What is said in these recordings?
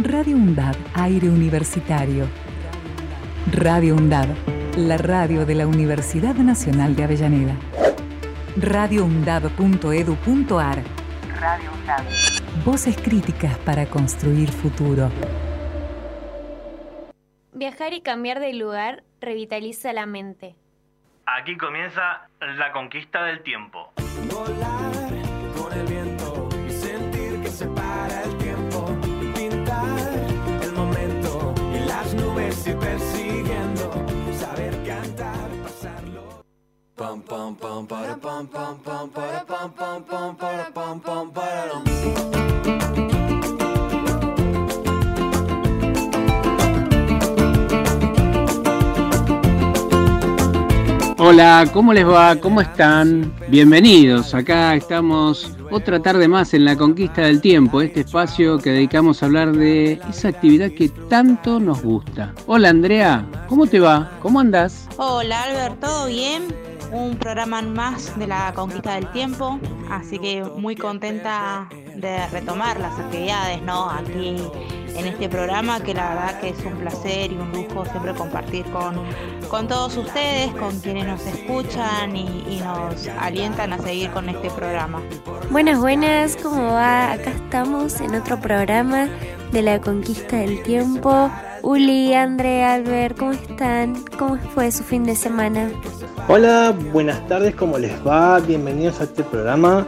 Radio UNDAB, aire universitario. Radio UNDAB, la radio de la Universidad Nacional de Avellaneda. radioundab.edu.ar Radio UNDAB. Voces críticas para construir futuro. Viajar y cambiar de lugar revitaliza la mente. Aquí comienza la conquista del tiempo. Volar persiguiendo. Saber cantar, pasarlo. Pam pam pam para pam pam pam para pam pam pam para pam pam para Hola, ¿cómo les va? ¿Cómo están? Bienvenidos. Acá estamos otra tarde más en la conquista del tiempo, este espacio que dedicamos a hablar de esa actividad que tanto nos gusta. Hola Andrea, ¿cómo te va? ¿Cómo andás? Hola Albert, ¿todo bien? Un programa más de la conquista del tiempo, así que muy contenta de retomar las actividades, ¿no? Aquí en este programa, que la verdad que es un placer y un lujo siempre compartir con, con todos ustedes, con quienes nos escuchan y, y nos alientan a seguir con este programa. Buenas, buenas, ¿cómo va? Acá estamos en otro programa de la conquista del tiempo. Uli, André, Albert, ¿cómo están? ¿Cómo fue su fin de semana? Hola, buenas tardes, ¿cómo les va? Bienvenidos a este programa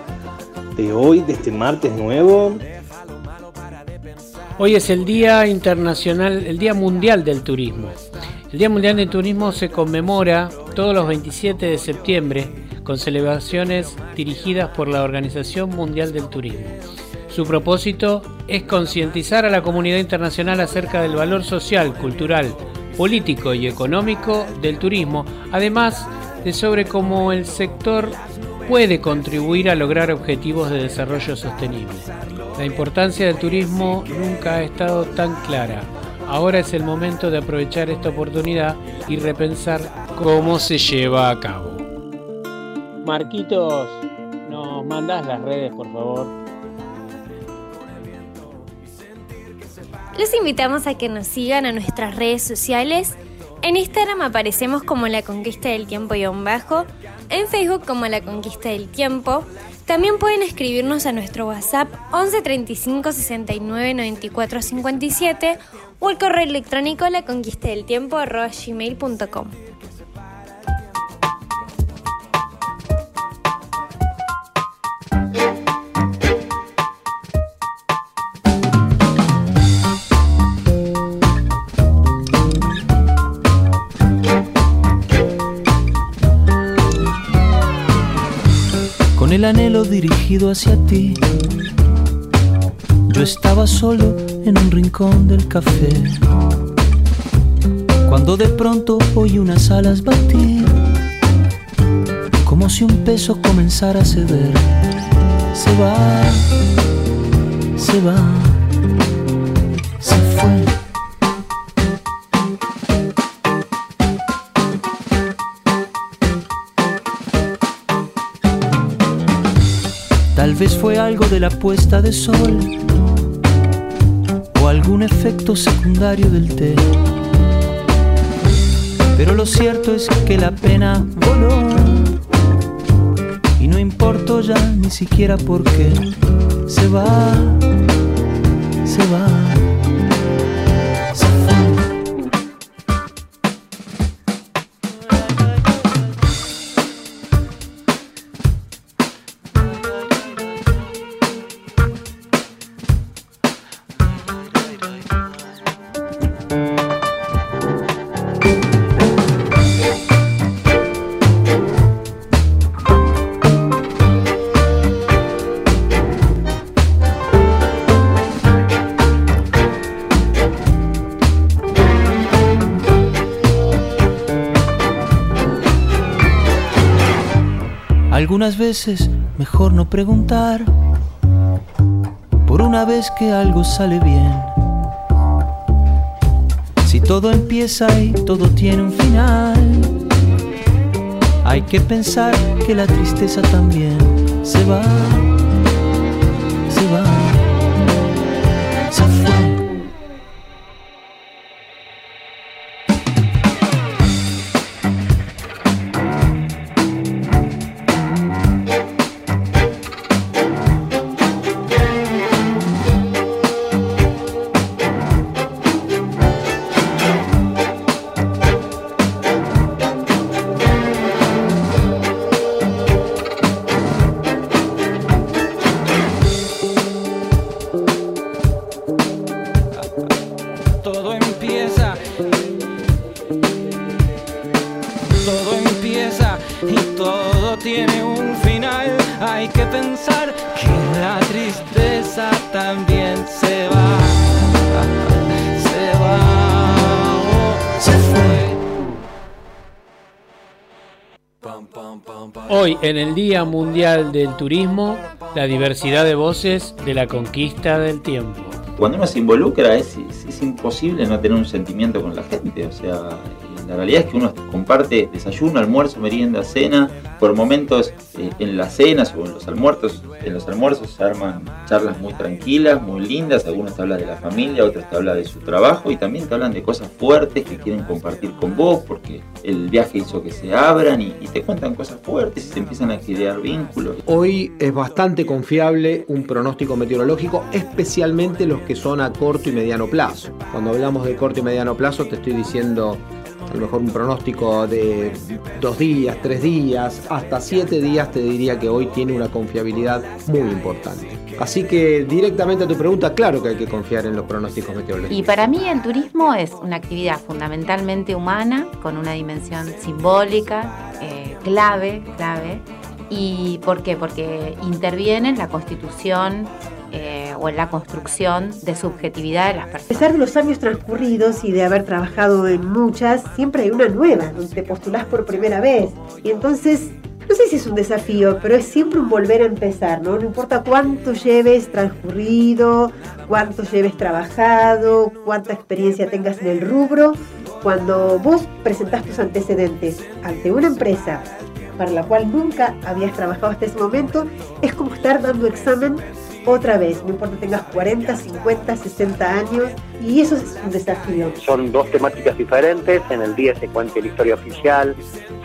de hoy, de este martes nuevo. Hoy es el Día Internacional, el Día Mundial del Turismo. El Día Mundial del Turismo se conmemora todos los 27 de septiembre con celebraciones dirigidas por la Organización Mundial del Turismo. Su propósito es concientizar a la comunidad internacional acerca del valor social, cultural, político y económico del turismo, además de sobre cómo el sector puede contribuir a lograr objetivos de desarrollo sostenible. La importancia del turismo nunca ha estado tan clara. Ahora es el momento de aprovechar esta oportunidad y repensar cómo se lleva a cabo. Marquitos, nos mandás las redes, por favor. Los invitamos a que nos sigan a nuestras redes sociales. En Instagram aparecemos como La Conquista del Tiempo y bajo, en Facebook como La Conquista del Tiempo. También pueden escribirnos a nuestro WhatsApp 11 35 69 94 57 o al correo electrónico la conquista del tiempo. Anhelo dirigido hacia ti, yo estaba solo en un rincón del café. Cuando de pronto oí unas alas batir, como si un peso comenzara a ceder. Se va, se va, se fue. Vez fue algo de la puesta de sol o algún efecto secundario del té. Pero lo cierto es que la pena voló y no importó ya ni siquiera por qué. Se va, se va, Veces mejor no preguntar. Por una vez que algo sale bien. Si todo empieza y todo tiene un final. Hay que pensar que la tristeza también se va. En el Día Mundial del Turismo, la diversidad de voces de la conquista del tiempo. Cuando uno se involucra es, imposible no tener un sentimiento con la gente, o sea, la realidad es que uno comparte desayuno, almuerzo, merienda, cena, por momentos eh, en las cenas o en los almuerzos, en los almuerzos se arman charlas muy tranquilas, muy lindas, algunos te hablan de la familia, otros te hablan de su trabajo y también te hablan de cosas fuertes que quieren compartir con vos porque el viaje hizo que se abran y, y te cuentan cosas fuertes y se empiezan a crear vínculos. Hoy es bastante confiable un pronóstico meteorológico, especialmente los que son a corto y mediano plazo. Cuando hablamos de corto y mediano plazo te estoy diciendo a lo mejor un pronóstico de dos días, tres días, hasta siete días te diría que hoy tiene una confiabilidad muy importante. Así que directamente a tu pregunta, claro que hay que confiar en los pronósticos meteorológicos. Y para mí el turismo es una actividad fundamentalmente humana, con una dimensión simbólica, eh, clave, clave. ¿Y por qué? Porque interviene en la constitución eh, o en la construcción de subjetividad de las A personas. pesar de los años transcurridos y de haber trabajado en muchas, siempre hay una nueva, donde te postulás por primera vez. Y entonces, no sé si es un desafío, pero es siempre un volver a empezar, ¿no? No importa cuánto lleves transcurrido, cuánto lleves trabajado, cuánta experiencia tengas en el rubro, cuando vos presentás tus antecedentes ante una empresa para la cual nunca habías trabajado hasta ese momento, es como estar dando examen otra vez, no importa tengas 40, 50, 60 años, y eso es un desafío. Son dos temáticas diferentes. En el día se cuenta la historia oficial,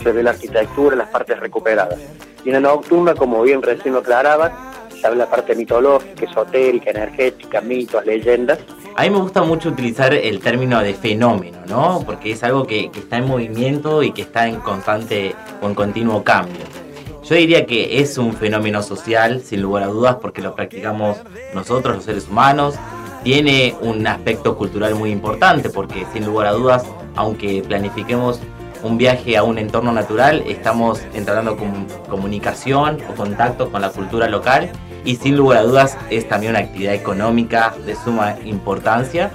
se ve la arquitectura, las partes recuperadas. Y en la nocturna, como bien recién lo aclaraba, se habla la parte mitológica, esotérica, energética, mitos, leyendas. A mí me gusta mucho utilizar el término de fenómeno, ¿no? Porque es algo que, que está en movimiento y que está en constante o en continuo cambio. Yo diría que es un fenómeno social, sin lugar a dudas, porque lo practicamos nosotros, los seres humanos. Tiene un aspecto cultural muy importante, porque sin lugar a dudas, aunque planifiquemos un viaje a un entorno natural, estamos entablando com- comunicación o contacto con la cultura local y sin lugar a dudas es también una actividad económica de suma importancia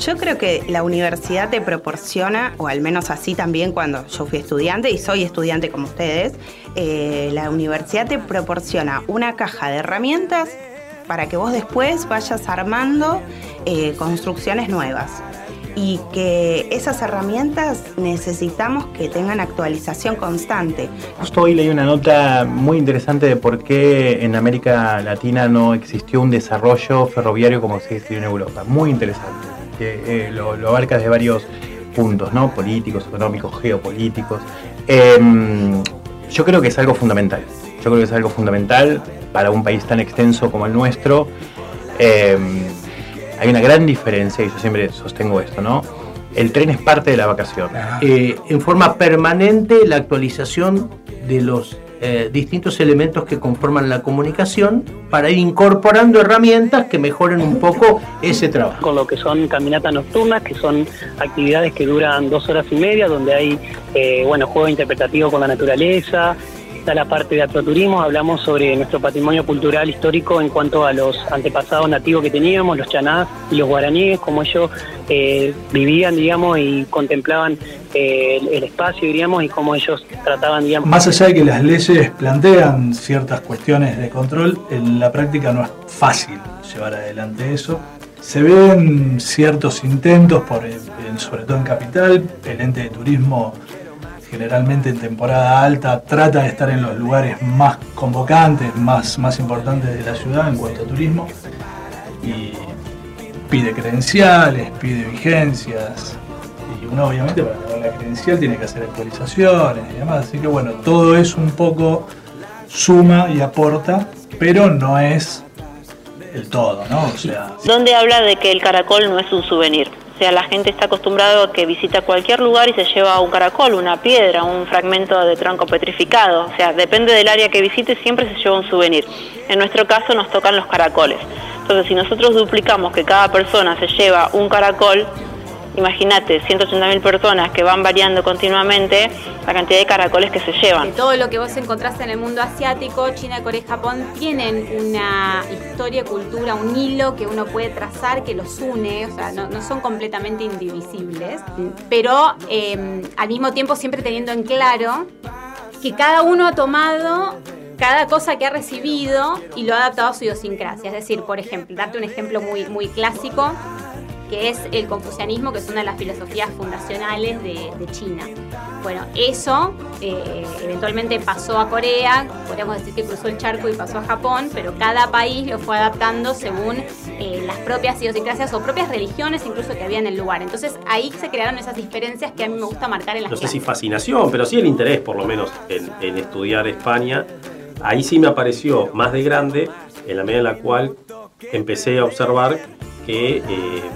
Yo creo que la universidad te proporciona, o al menos así también cuando yo fui estudiante y soy estudiante como ustedes, eh, la universidad te proporciona una caja de herramientas para que vos después vayas armando eh, construcciones nuevas. Y que esas herramientas necesitamos que tengan actualización constante. Justo hoy leí una nota muy interesante de por qué en América Latina no existió un desarrollo ferroviario como se existe en Europa. Muy interesante. Que, eh, lo, abarca desde varios puntos, ¿no? Políticos, económicos, geopolíticos. Em, yo creo que es algo fundamental. Yo creo que es algo fundamental para un país tan extenso como el nuestro. Em, hay una gran diferencia, y yo siempre sostengo esto, ¿no? El tren es parte de la vacación. Eh, en forma permanente la actualización de los eh, distintos elementos que conforman la comunicación para ir incorporando herramientas que mejoren un poco ese trabajo. con lo que son caminatas nocturnas, que son actividades que duran dos horas y media, donde hay eh, bueno juego interpretativo con la naturaleza, está la parte de atroturismo, hablamos sobre nuestro patrimonio cultural histórico en cuanto a los antepasados nativos que teníamos, los chanás y los guaraníes, cómo ellos eh, vivían, digamos, y contemplaban eh, el, espacio, diríamos, y cómo ellos trataban, digamos. Más allá de que las leyes plantean ciertas cuestiones de control, en la práctica no es fácil llevar adelante eso. Se ven ciertos intentos, por, sobre todo en Capital, el ente de turismo generalmente en temporada alta trata de estar en los lugares más convocantes, más, más importantes de la ciudad en cuanto a turismo y pide credenciales, pide vigencias y uno obviamente para tener la credencial tiene que hacer actualizaciones y demás, así que bueno, todo eso un poco suma y aporta, pero no es el todo, ¿no? O sea, donde habla de que el caracol no es un souvenir. O sea, la gente está acostumbrada a que visita cualquier lugar y se lleva un caracol, una piedra, un fragmento de tronco petrificado. O sea, depende del área que visite, siempre se lleva un souvenir. En nuestro caso nos tocan los caracoles. Entonces, si nosotros duplicamos que cada persona se lleva un caracol, imagínate, 180.000 personas que van variando continuamente la cantidad de caracoles que se llevan. De todo lo que vos encontrás en el mundo asiático, China, Corea y Japón tienen una historia, cultura, un hilo que uno puede trazar que los une, o sea, no, no son completamente indivisibles, pero eh, al mismo tiempo siempre teniendo en claro que cada uno ha tomado cada cosa que ha recibido y lo ha adaptado a su idiosincrasia. Es decir, por ejemplo, darte un ejemplo muy, muy clásico, que es el confucianismo, que es una de las filosofías fundacionales de, de China. Bueno, eso eh, eventualmente pasó a Corea, podríamos decir que cruzó el charco y pasó a Japón, pero cada país lo fue adaptando según eh, las propias idiosincrasias o propias religiones incluso que había en el lugar. Entonces ahí se crearon esas diferencias que a mí me gusta marcar en las No sé si clases. fascinación, pero sí el interés, por lo menos, en, en estudiar España. Ahí sí me apareció más de grande, en la medida en la cual empecé a observar que eh,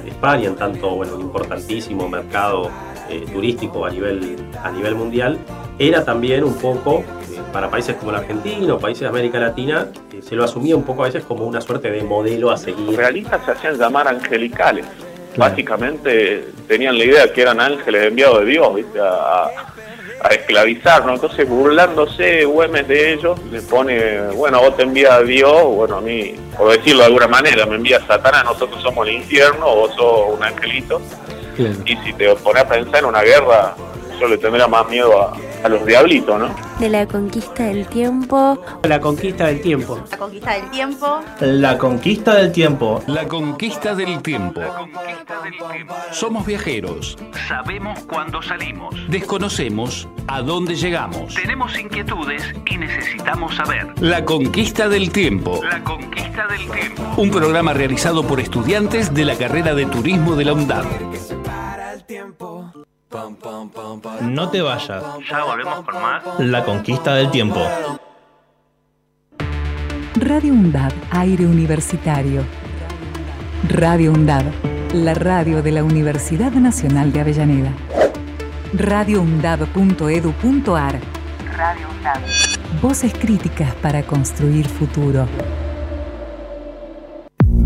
España, en tanto bueno, un importantísimo mercado eh, turístico a nivel, a nivel mundial, era también un poco, eh, para países como la Argentina o países de América Latina, eh, se lo asumía un poco a veces como una suerte de modelo a seguir. Los realistas se hacían llamar angelicales. Básicamente tenían la idea que eran ángeles enviados de Dios, ¿viste? A, a- a esclavizar, ¿no? Entonces, burlándose Güemes de ellos, le pone, bueno, vos te envía a Dios, bueno, a mí, por decirlo de alguna manera, me envía Satanás, nosotros somos el infierno, vos sos un angelito. Y si te pones a pensar en una guerra, yo le tendría más miedo a, a los diablitos, ¿no? De la conquista del tiempo. La conquista del tiempo. La conquista del tiempo. La conquista del tiempo. La conquista del tiempo. Somos viajeros. Sabemos cuándo salimos. Desconocemos a dónde llegamos. Tenemos inquietudes y necesitamos saber. La conquista del tiempo. La conquista del tiempo. Un programa realizado por estudiantes de la carrera de turismo de la UNDAD. No te vayas. Ya volvemos con más. La conquista del tiempo. Radio UNDAB, aire universitario. Radio UNDAB, la radio de la Universidad Nacional de Avellaneda. radioundab.edu.ar Radio UNDAB. Voces críticas para construir futuro.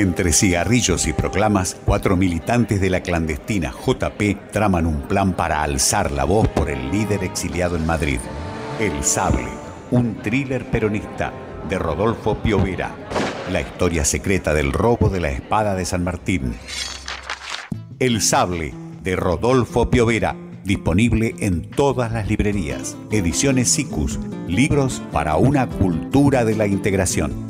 Entre cigarrillos y proclamas, cuatro militantes de la clandestina JP traman un plan para alzar la voz por el líder exiliado en Madrid. El Sable, un thriller peronista de Rodolfo Piovera. La historia secreta del robo de la espada de San Martín. El Sable, de Rodolfo Piovera. Disponible en todas las librerías. Ediciones SICUS. Libros para una cultura de la integración.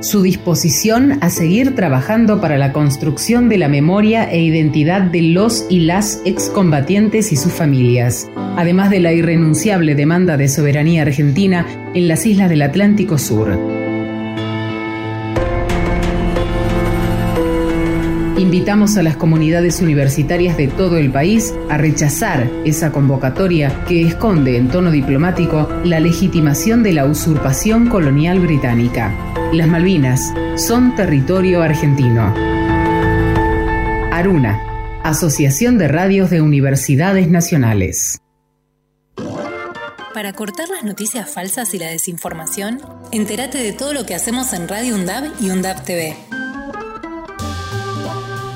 su disposición a seguir trabajando para la construcción de la memoria e identidad de los y las excombatientes y sus familias, además de la irrenunciable demanda de soberanía argentina en las islas del Atlántico Sur. Invitamos a las comunidades universitarias de todo el país a rechazar esa convocatoria que esconde en tono diplomático la legitimación de la usurpación colonial británica. Las Malvinas son territorio argentino. Aruna, Asociación de Radios de Universidades Nacionales. Para cortar las noticias falsas y la desinformación, entérate de todo lo que hacemos en Radio UNDAB y UNDAB TV.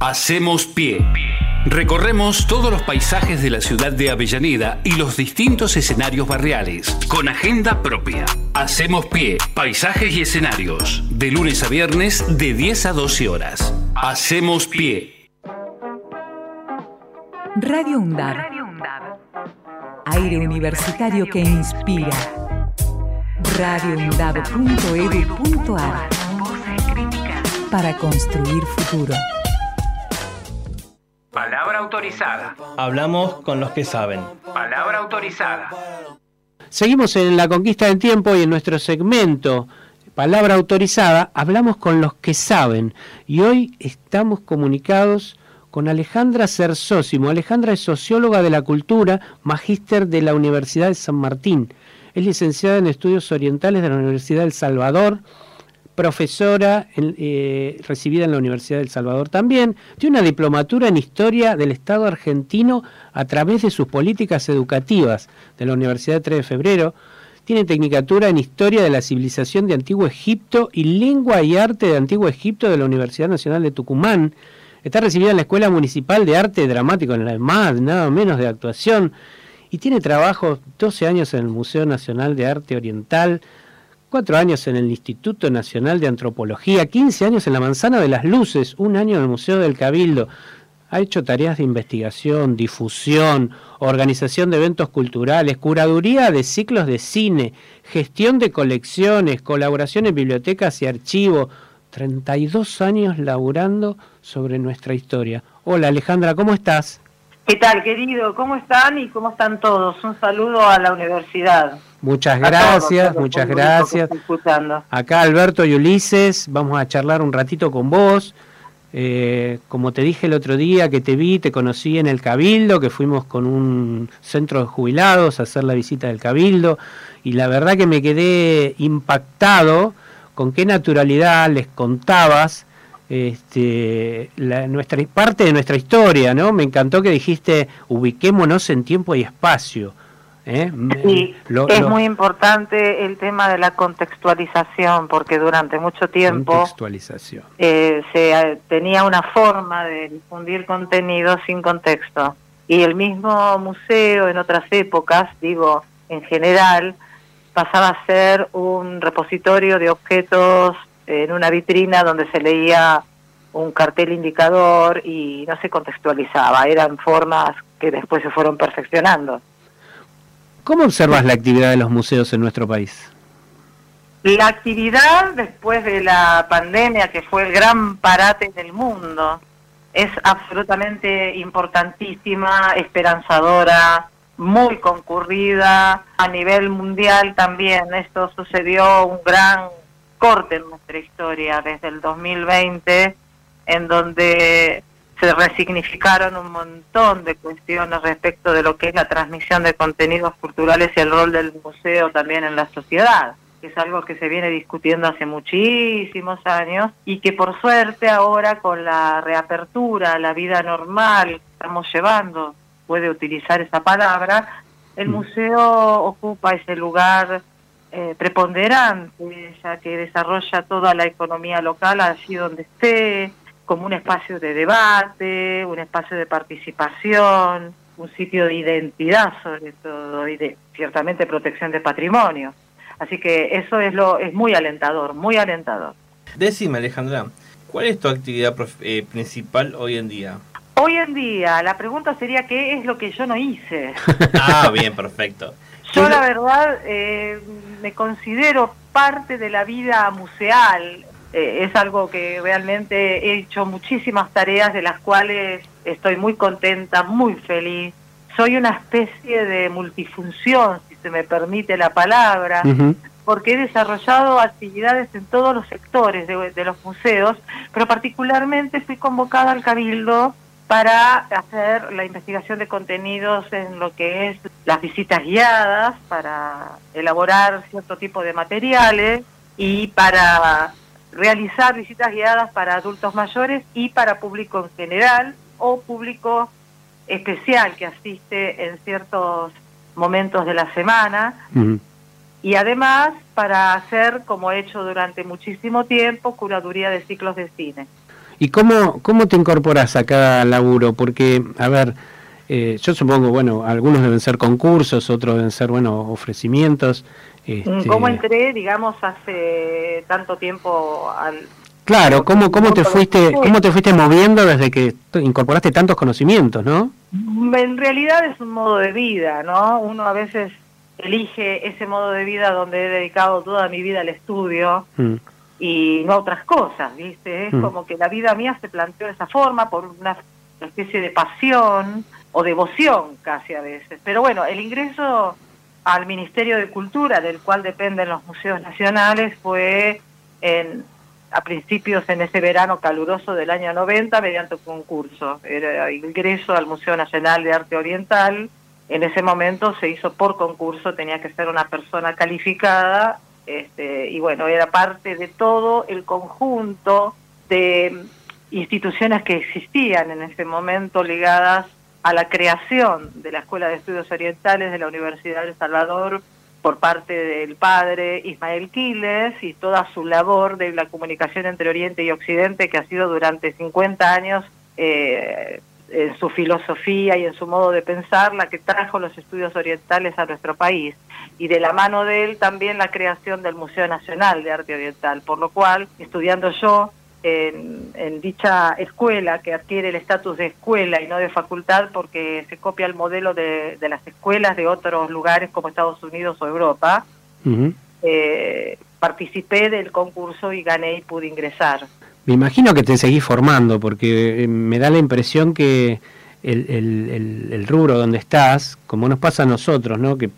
Hacemos pie. Recorremos todos los paisajes de la ciudad de Avellaneda y los distintos escenarios barriales, con agenda propia. Hacemos pie, paisajes y escenarios, de lunes a viernes de 10 a 12 horas. Hacemos pie. Radio UNDAB. Aire universitario que inspira. radioundab.edu.ar Para construir futuro. Palabra autorizada. Hablamos con los que saben. Palabra autorizada. Seguimos en la conquista del tiempo y en nuestro segmento Palabra autorizada hablamos con los que saben y hoy estamos comunicados con Alejandra Cersósimo. Alejandra es socióloga de la cultura, magíster de la Universidad de San Martín. Es licenciada en estudios orientales de la Universidad del Salvador, profesora eh, recibida en la Universidad del Salvador también, tiene una diplomatura en Historia del Estado argentino a través de sus políticas educativas de la Universidad de 3 de Febrero, tiene tecnicatura en Historia de la Civilización de Antiguo Egipto y Lengua y Arte de Antiguo Egipto de la Universidad Nacional de Tucumán, está recibida en la Escuela Municipal de Arte Dramático en la MAD, nada menos de actuación, y tiene trabajo 12 años en el Museo Nacional de Arte Oriental, cuatro años en el Instituto Nacional de Antropología, 15 años en la Manzana de las Luces, un año en el Museo del Cabildo. Ha hecho tareas de investigación, difusión, organización de eventos culturales, curaduría de ciclos de cine, gestión de colecciones, colaboración en bibliotecas y archivos. 32 años laburando sobre nuestra historia. Hola Alejandra, ¿cómo estás? ¿Qué tal, querido? ¿Cómo están y cómo están todos? Un saludo a la universidad. Muchas gracias, muchas gracias. Acá Alberto y Ulises, vamos a charlar un ratito con vos. Eh, como te dije el otro día que te vi, te conocí en el Cabildo, que fuimos con un centro de jubilados a hacer la visita del Cabildo, y la verdad que me quedé impactado con qué naturalidad les contabas este, la, nuestra parte de nuestra historia, ¿no? Me encantó que dijiste ubiquémonos en tiempo y espacio. ¿eh? Sí, es muy importante el tema de la contextualización, porque durante mucho tiempo eh, se eh, tenía una forma de difundir contenido sin contexto. Y el mismo museo en otras épocas, digo, en general, pasaba a ser un repositorio de objetos en una vitrina donde se leía un cartel indicador y no se contextualizaba, eran formas que después se fueron perfeccionando. ¿Cómo observas la actividad de los museos en nuestro país? La actividad después de la pandemia, que fue el gran parate del mundo, es absolutamente importantísima, esperanzadora, muy concurrida a nivel mundial también. Esto sucedió un gran corte en nuestra historia desde el 2020, en donde se resignificaron un montón de cuestiones respecto de lo que es la transmisión de contenidos culturales y el rol del museo también en la sociedad que es algo que se viene discutiendo hace muchísimos años y que por suerte ahora con la reapertura la vida normal que estamos llevando, puede utilizar esa palabra, el mm. museo ocupa ese lugar eh, preponderante, ya que desarrolla toda la economía local allí donde esté, como un espacio de debate, un espacio de participación, un sitio de identidad sobre todo y de ciertamente protección de patrimonio. Así que eso es lo es muy alentador, muy alentador. Decime Alejandra, ¿cuál es tu actividad eh, principal hoy en día? Hoy en día la pregunta sería qué es lo que yo no hice. ah, bien, perfecto. Yo la verdad eh, me considero parte de la vida museal. Eh, es algo que realmente he hecho muchísimas tareas de las cuales estoy muy contenta, muy feliz. Soy una especie de multifunción, si se me permite la palabra, porque he desarrollado actividades en todos los sectores de los museos, pero particularmente fui convocada al Cabildo para hacer la investigación de contenidos en lo que es las visitas guiadas, para elaborar cierto tipo de materiales y para realizar visitas guiadas para adultos mayores y para público en general o público especial que asiste en ciertos momentos de la semana y además para hacer, como he hecho durante muchísimo tiempo, curaduría de ciclos de cine. ¿Y cómo, cómo te incorporas a cada laburo? Porque, a ver, eh, yo supongo, bueno, algunos deben ser concursos, otros deben ser, bueno, ofrecimientos. Este... ¿Cómo entré, digamos, hace tanto tiempo al... Claro, ¿cómo, cómo, te fuiste, ¿cómo te fuiste moviendo desde que incorporaste tantos conocimientos, no? En realidad es un modo de vida, ¿no? Uno a veces elige ese modo de vida donde he dedicado toda mi vida al estudio mm. Y no a otras cosas, ¿viste? Es mm. como que la vida mía se planteó de esa forma por una especie de pasión o devoción casi a veces. Pero bueno, el ingreso al Ministerio de Cultura, del cual dependen los museos nacionales, fue en, a principios en ese verano caluroso del año 90 mediante un concurso. Era ingreso al Museo Nacional de Arte Oriental. En ese momento se hizo por concurso, tenía que ser una persona calificada este, y bueno, era parte de todo el conjunto de instituciones que existían en ese momento ligadas a la creación de la Escuela de Estudios Orientales de la Universidad de Salvador por parte del padre Ismael Quiles y toda su labor de la comunicación entre Oriente y Occidente que ha sido durante 50 años eh, en su filosofía y en su modo de pensar la que trajo los estudios orientales a nuestro país y de la mano de él también la creación del Museo Nacional de Arte Oriental, por lo cual estudiando yo en, dicha escuela que adquiere el estatus de escuela y no de facultad porque se copia el modelo de, las escuelas de otros lugares como Estados Unidos o Europa. Eh, participé del concurso y gané y pude ingresar. Me imagino que te seguís formando porque eh, me da la impresión que el, el, rubro donde estás, como nos pasa a nosotros, ¿no? que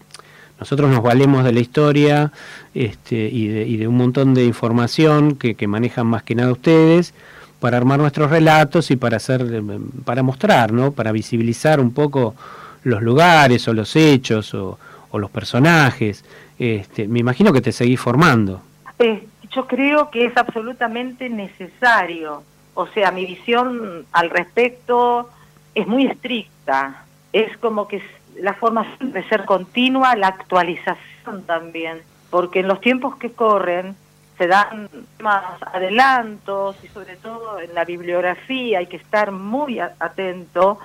nosotros nos valemos de la historia este, y, de, un montón de información que, manejan más que nada ustedes para armar nuestros relatos y para hacer, para mostrar, ¿no? Para visibilizar un poco los lugares o los hechos o, los personajes. Este, me imagino que te seguís formando. Eh, yo creo que es absolutamente necesario. O sea, mi visión al respecto es muy estricta. Es como que la formación debe ser continua, la actualización también, porque en los tiempos que corren se dan más adelantos y sobre todo en la bibliografía hay que estar muy atento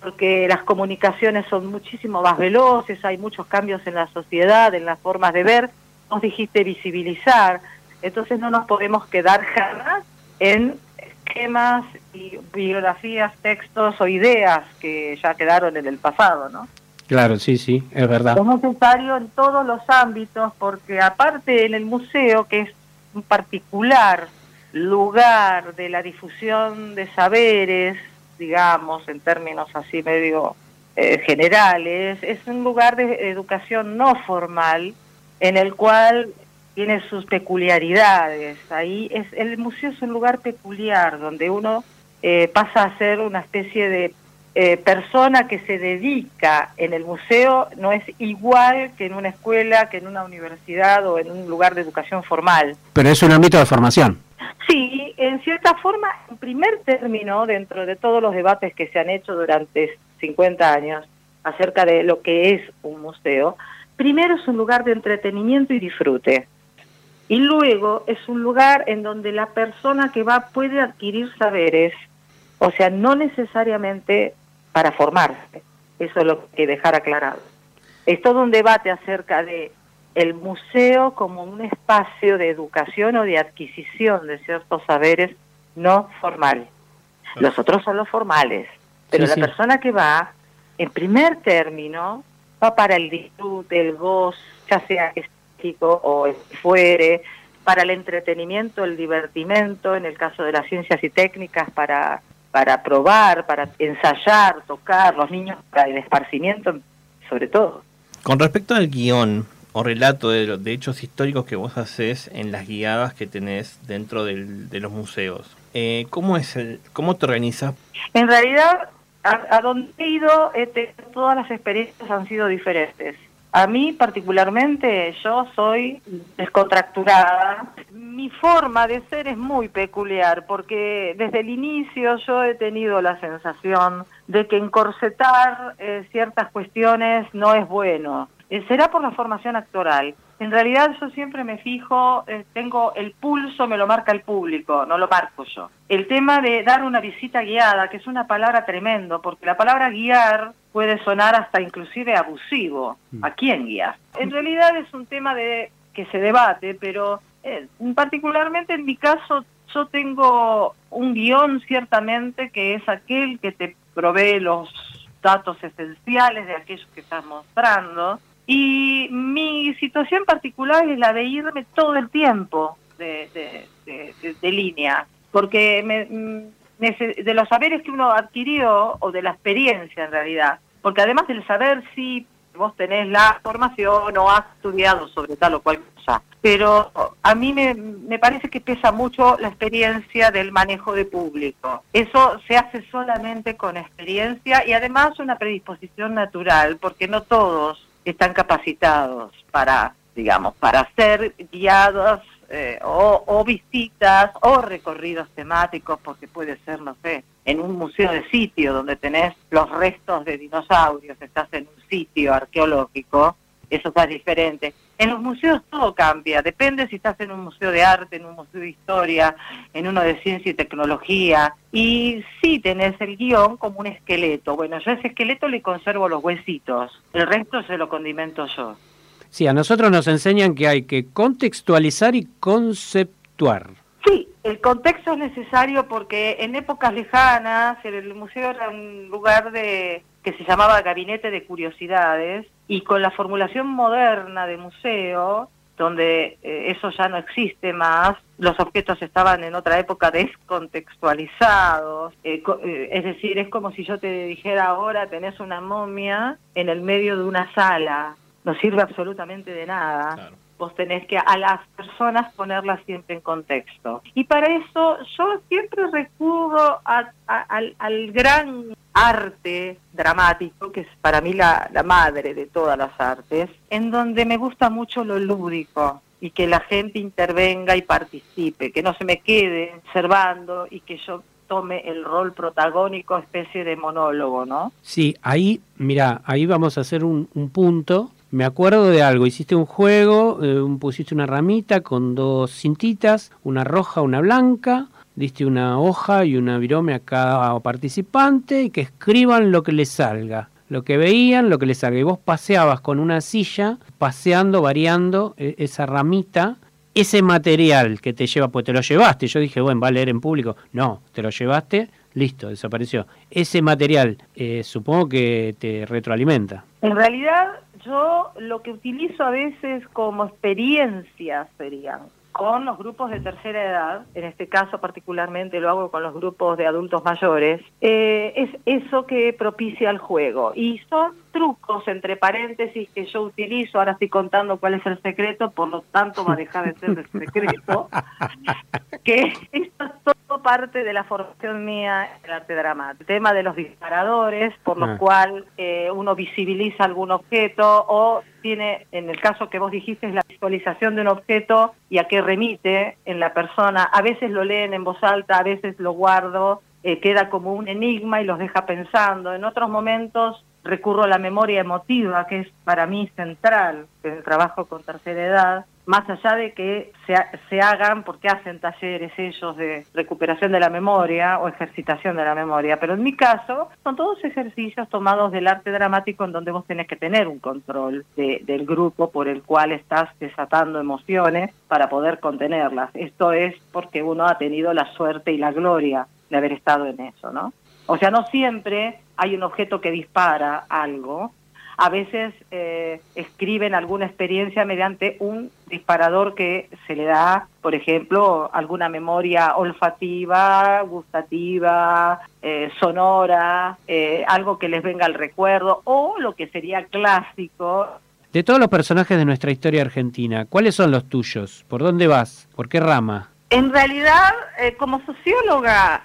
porque las comunicaciones son muchísimo más veloces, hay muchos cambios en la sociedad, en las formas de ver, nos dijiste visibilizar, entonces no nos podemos quedar jamás en esquemas y bibliografías, textos o ideas que ya quedaron en el pasado, ¿no? Claro, sí, sí, es verdad. Es necesario en todos los ámbitos porque aparte en el museo, que es un particular lugar de la difusión de saberes, digamos, en términos así medio eh, generales, es un lugar de educación no formal en el cual tiene sus peculiaridades. Ahí es el museo es un lugar peculiar donde uno eh, pasa a ser una especie de eh, persona que se dedica en el museo no es igual que en una escuela, que en una universidad o en un lugar de educación formal. Pero es un ámbito de formación. Sí, en cierta forma, en primer término, dentro de todos los debates que se han hecho durante 50 años acerca de lo que es un museo, primero es un lugar de entretenimiento y disfrute. Y luego es un lugar en donde la persona que va puede adquirir saberes, o sea, no necesariamente para formarse. Eso es lo que hay que dejar aclarado. Es todo un debate acerca de el museo como un espacio de educación o de adquisición de ciertos saberes no formales. Los otros son los formales, pero la persona que va, en primer término, va para el disfrute, el gozo, ya sea o fuere, para el entretenimiento, el divertimento, en el caso de las ciencias y técnicas, para para probar, para ensayar, tocar, los niños para el esparcimiento, sobre todo. Con respecto al guion o relato de, de hechos históricos que vos haces en las guiadas que tenés dentro del, de los museos, eh, ¿cómo, es el, ¿cómo te organizas? En realidad, a, donde he ido, todas las experiencias han sido diferentes. A mí particularmente, yo soy descontracturada, mi forma de ser es muy peculiar porque desde el inicio yo he tenido la sensación de que encorsetar eh, ciertas cuestiones no es bueno. Eh, será por la formación actoral. En realidad yo siempre me fijo, eh, tengo el pulso, me lo marca el público, no lo marco yo. El tema de dar una visita guiada, que es una palabra tremendo, porque la palabra guiar puede sonar hasta inclusive abusivo. ¿A quién guiar? En realidad es un tema de que se debate, pero eh, particularmente en mi caso yo tengo un guion ciertamente que es aquel que te provee los datos esenciales de aquello que estás mostrando y mi situación particular es la de irme todo el tiempo de, de, línea, porque me, mm, de los saberes que uno adquirió o de la experiencia en realidad, porque además del saber si vos tenés la formación o has estudiado sobre tal o cual cosa, pero a mí me, me parece que pesa mucho la experiencia del manejo de público. Eso se hace solamente con experiencia y además una predisposición natural, porque no todos están capacitados para, digamos, para ser guiados eh, o, visitas o recorridos temáticos, porque puede ser, no sé, en un museo de sitio donde tenés los restos de dinosaurios, estás en un sitio arqueológico, eso es diferente. En los museos todo cambia, depende si estás en un museo de arte, en un museo de historia, en uno de ciencia y tecnología, y sí tenés el guion como un esqueleto. Bueno, yo a ese esqueleto le conservo los huesitos, el resto se lo condimento yo. Sí, a nosotros nos enseñan que hay que contextualizar y conceptuar. Sí, el contexto es necesario porque en épocas lejanas el museo era un lugar de que se llamaba Gabinete de Curiosidades y con la formulación moderna de museo, donde eh, eso ya no existe más, los objetos estaban en otra época descontextualizados, eh, eh, es decir, es como si yo te dijera ahora tenés una momia en el medio de una sala, no sirve absolutamente de nada vos tenés que a las personas ponerlas siempre en contexto. Y para eso yo siempre recurro al, gran arte dramático, que es para mí la, la madre de todas las artes, en donde me gusta mucho lo lúdico y que la gente intervenga y participe, que no se me quede observando y que yo tome el rol protagónico, especie de monólogo, ¿no? Sí, ahí, mira, ahí vamos a hacer un, un punto me acuerdo de algo, hiciste un juego, eh, pusiste una ramita con dos cintitas, una roja, una blanca, diste una hoja y una virome a cada participante y que escriban lo que les salga, lo que veían, lo que les salga. Y vos paseabas con una silla, paseando, variando eh, esa ramita, ese material que te lleva, pues te lo llevaste. Yo dije, bueno, va a leer en público. No, te lo llevaste, listo, desapareció. Ese material eh, supongo que te retroalimenta. En realidad yo lo que utilizo a veces como experiencia serían con los grupos de tercera edad, en este caso particularmente lo hago con los grupos de adultos mayores, eh, es eso que propicia el juego. Y son trucos, entre paréntesis, que yo utilizo, ahora estoy contando cuál es el secreto, por lo tanto va a dejar de ser el secreto, que esto parte de la formación mía en el arte dramático. El tema de los disparadores, por lo ah. cual eh, uno visibiliza algún objeto o tiene, en el caso que vos dijiste, es la visualización de un objeto y a qué remite en la persona. A veces lo leen en voz alta, a veces lo guardo, eh, queda como un enigma y los deja pensando. En otros momentos recurro a la memoria emotiva, que es para mí central en el trabajo con tercera edad, más allá de que se, se, hagan, porque hacen talleres ellos de recuperación de la memoria o ejercitación de la memoria, pero en mi caso son todos ejercicios tomados del arte dramático en donde vos tenés que tener un control del grupo por el cual estás desatando emociones para poder contenerlas. Esto es porque uno ha tenido la suerte y la gloria de haber estado en eso, ¿no? O sea, no siempre hay un objeto que dispara algo. A veces eh, escriben alguna experiencia mediante un disparador que se le da, por ejemplo, alguna memoria olfativa, gustativa, eh, sonora, eh, algo que les venga al recuerdo, o lo que sería clásico. De todos los personajes de nuestra historia argentina, ¿cuáles son los tuyos? ¿Por dónde vas? ¿Por qué rama? En realidad, como socióloga,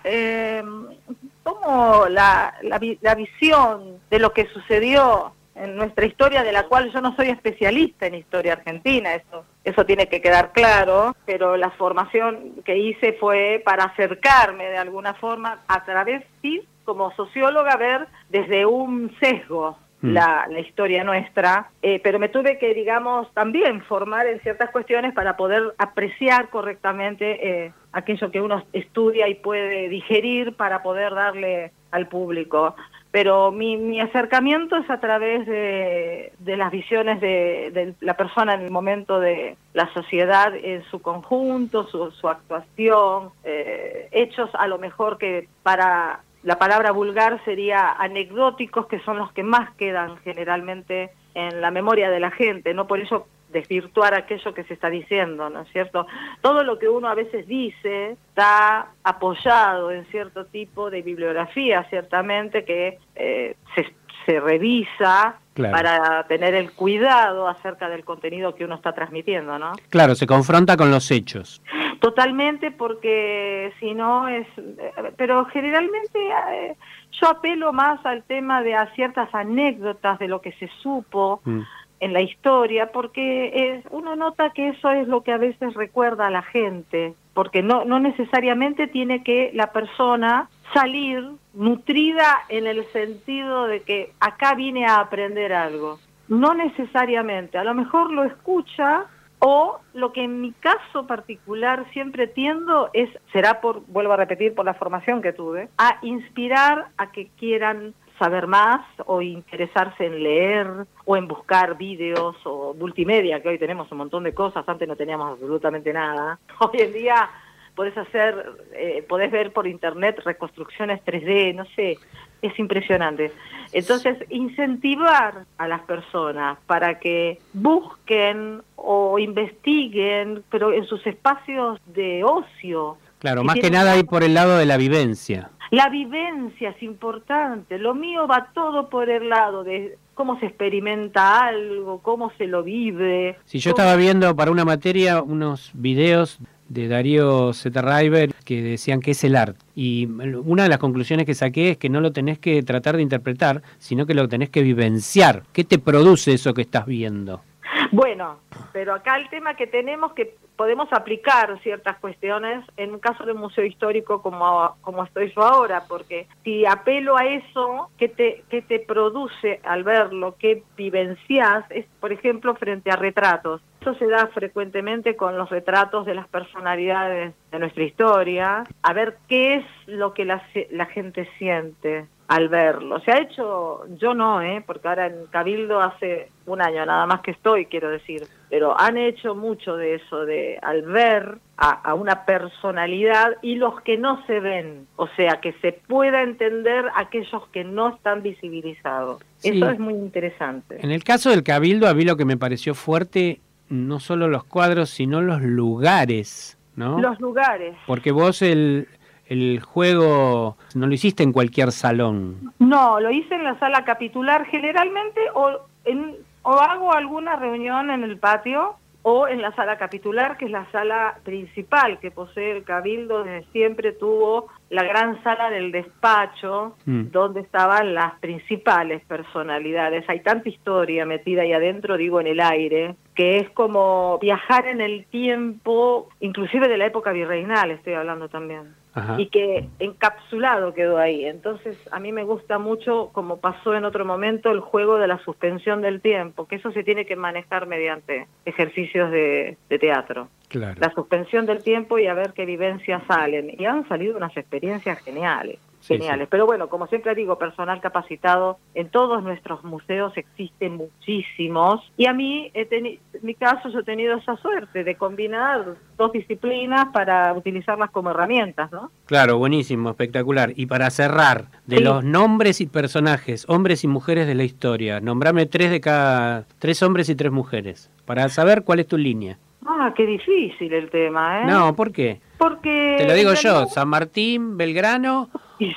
como la, la, visión de lo que sucedió en nuestra historia, de la cual yo no soy especialista en historia argentina, eso eso tiene que quedar claro, pero la formación que hice fue para acercarme de alguna forma a través, sí, como socióloga, ver desde un sesgo Mm. la, la historia nuestra, eh, pero me tuve que, digamos, también formar en ciertas cuestiones para poder apreciar correctamente eh, aquello que uno estudia y puede digerir para poder darle al público. Pero mi, mi acercamiento es a través de, de las visiones de, de la persona en el momento de la sociedad en su conjunto, su, su actuación, eh, hechos a lo mejor que para la palabra vulgar sería anecdóticos, que son los que más quedan generalmente en la memoria de la gente, no por eso desvirtuar aquello que se está diciendo, ¿no es cierto? Todo lo que uno a veces dice está apoyado en cierto tipo de bibliografía, ciertamente, que eh, se, se revisa Claro. para tener el cuidado acerca del contenido que uno está transmitiendo, ¿no? Claro, se confronta con los hechos. Totalmente, porque si no es... eh, Pero generalmente eh, yo apelo más al tema de a ciertas anécdotas de lo que se supo Mm. En la historia, porque es, uno nota que eso es lo que a veces recuerda a la gente, porque no, no necesariamente tiene que la persona salir nutrida en el sentido de que acá viene a aprender algo. No necesariamente, a lo mejor lo escucha o lo que en mi caso particular siempre tiendo es, será por, vuelvo a repetir, por la formación que tuve, a inspirar a que quieran saber más o interesarse en leer o en buscar vídeos o multimedia, que hoy tenemos un montón de cosas, antes no teníamos absolutamente nada. Hoy en día podés hacer, eh, podés ver por internet reconstrucciones 3D, no sé, es impresionante. Entonces, incentivar a las personas para que busquen o investiguen, pero en sus espacios de ocio. Claro, más que nada ahí por el lado de la vivencia. La vivencia es importante. Lo mío va todo por el lado de cómo se experimenta algo, cómo se lo vive. Si yo estaba viendo para una materia unos videos de Darío Zetarriver que decían que es el arte. Y una de las conclusiones que saqué es que no lo tenés que tratar de interpretar, sino que lo tenés que vivenciar. ¿Qué te produce eso que estás viendo? Bueno, pero acá el tema que tenemos que podemos aplicar ciertas cuestiones en un caso de museo histórico como, como estoy yo ahora, porque si apelo a eso, ¿qué te, qué te produce al verlo? ¿Qué vivencias? Es, por ejemplo, frente a retratos. Eso se da frecuentemente con los retratos de las personalidades de nuestra historia, a ver qué es lo que la, la gente siente al verlo. Se ha hecho, yo no, ¿eh? porque ahora en Cabildo hace un año nada más que estoy, quiero decir, pero han hecho mucho de eso, de al ver a, a una personalidad y los que no se ven, o sea, que se pueda entender aquellos que no están visibilizados. Sí. Eso es muy interesante. En el caso del Cabildo, a mí lo que me pareció fuerte, no solo los cuadros, sino los lugares, ¿no? Los lugares. Porque vos el, el juego no lo hiciste en cualquier salón. No, lo hice en la sala capitular generalmente o, en, o hago alguna reunión en el patio o en la sala capitular, que es la sala principal que posee el Cabildo, desde siempre tuvo la gran sala del despacho, Mm. donde estaban las principales personalidades. Hay tanta historia metida ahí adentro, digo, en el aire, que es como viajar en el tiempo, inclusive de la época virreinal, estoy hablando también Ajá. y que encapsulado quedó ahí. Entonces, a mí me gusta mucho, como pasó en otro momento, el juego de la suspensión del tiempo, que eso se tiene que manejar mediante ejercicios de, de teatro. Claro. La suspensión del tiempo y a ver qué vivencias salen. Y han salido unas experiencias geniales. Sí, Geniales. Pero bueno, como siempre digo, personal capacitado en todos nuestros museos existen muchísimos. Y a mí, en mi caso, yo he tenido esa suerte de combinar dos disciplinas para utilizarlas como herramientas, ¿no? Claro, buenísimo, espectacular. Y para cerrar, de Sí. los nombres y personajes, hombres y mujeres de la historia, nombrame tres de cada, tres hombres y tres mujeres, para saber cuál es tu línea. Ah, qué difícil el tema, ¿eh? No, ¿por qué? Porque... Te lo digo yo, San Martín, Belgrano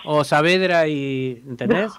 o Saavedra y... ¿Entendés?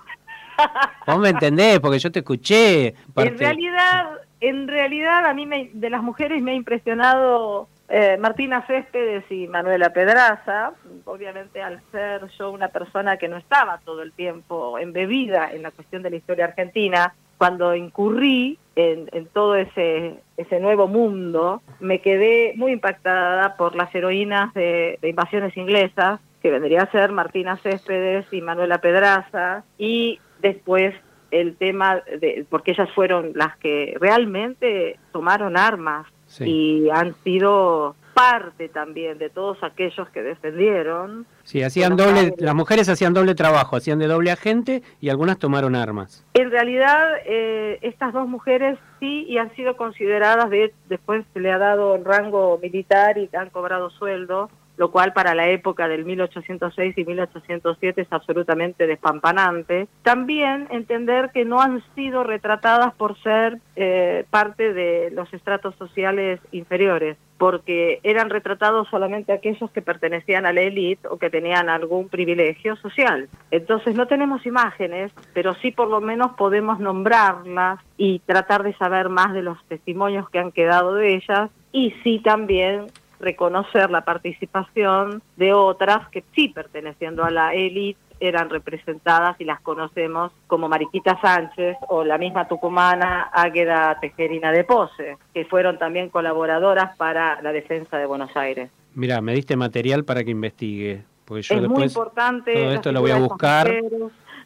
Vos me entendés, porque yo te escuché. En parte- realidad, en realidad a mí me- de las mujeres me ha impresionado eh, Martina Céspedes y Manuela Pedraza, obviamente al ser yo una persona que no estaba todo el tiempo embebida en la cuestión de la historia argentina, cuando incurrí en, en todo ese, ese nuevo mundo, me quedé muy impactada por las heroínas de, de invasiones inglesas, que vendría a ser Martina Céspedes y Manuela Pedraza, y después el tema de, porque ellas fueron las que realmente tomaron armas Sí. y han sido parte también de todos aquellos que defendieron. Sí, hacían doble, las mujeres hacían doble trabajo, hacían de doble agente y algunas tomaron armas. En realidad, eh, estas dos mujeres sí y han sido consideradas, de, después se le ha dado el rango militar y han cobrado sueldo, lo cual para la época del 1806 y 1807 es absolutamente despampanante. También entender que no han sido retratadas por ser eh, parte de los estratos sociales inferiores, porque eran retratados solamente aquellos que pertenecían a la élite o que tenían algún privilegio social. Entonces no tenemos imágenes, pero sí por lo menos podemos nombrarlas y tratar de saber más de los testimonios que han quedado de ellas y sí también reconocer la participación de otras que sí perteneciendo a la élite eran representadas y las conocemos como Mariquita Sánchez o la misma tucumana Águeda Tejerina de Pose, que fueron también colaboradoras para la defensa de Buenos Aires. Mira, me diste material para que investigue, porque yo es muy importante. todo esto lo voy a buscar.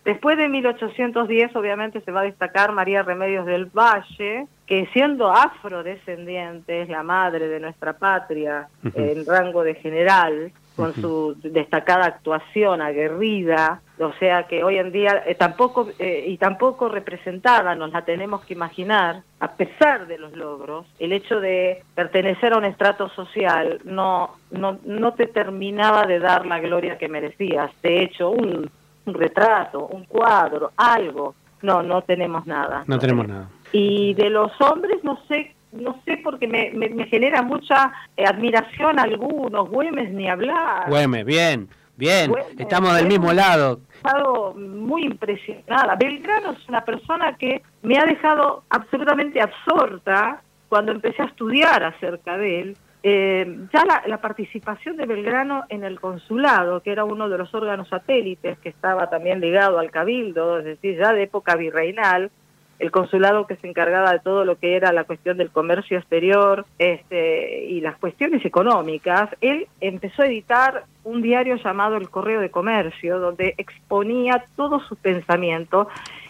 Después de 1810, obviamente, se va a destacar María Remedios del Valle, que siendo afrodescendiente es la madre de nuestra patria en rango de general, con su destacada actuación aguerrida, o sea que hoy en día eh, tampoco eh, y tampoco representada nos la tenemos que imaginar a pesar de los logros el hecho de pertenecer a un estrato social no no no te terminaba de dar la gloria que merecías. De hecho un, un retrato un cuadro algo no no tenemos nada No tenemos nada. y de los hombres no sé no sé porque me, me, me genera mucha eh, admiración algunos Güemes ni hablar Güemes, bien, bien, Güemes, estamos del mismo lado. estado muy impresionada. Belgrano es una persona que me ha dejado absolutamente absorta cuando empecé a estudiar acerca de él. Eh, ya la, la participación de Belgrano en el consulado, que era uno de los órganos satélites que estaba también ligado al cabildo, es decir, ya de época virreinal, el consulado que se encargaba de todo lo que era la cuestión del comercio exterior este, y las cuestiones económicas, él empezó a editar un diario llamado El Correo de Comercio, donde exponía todo su pensamiento.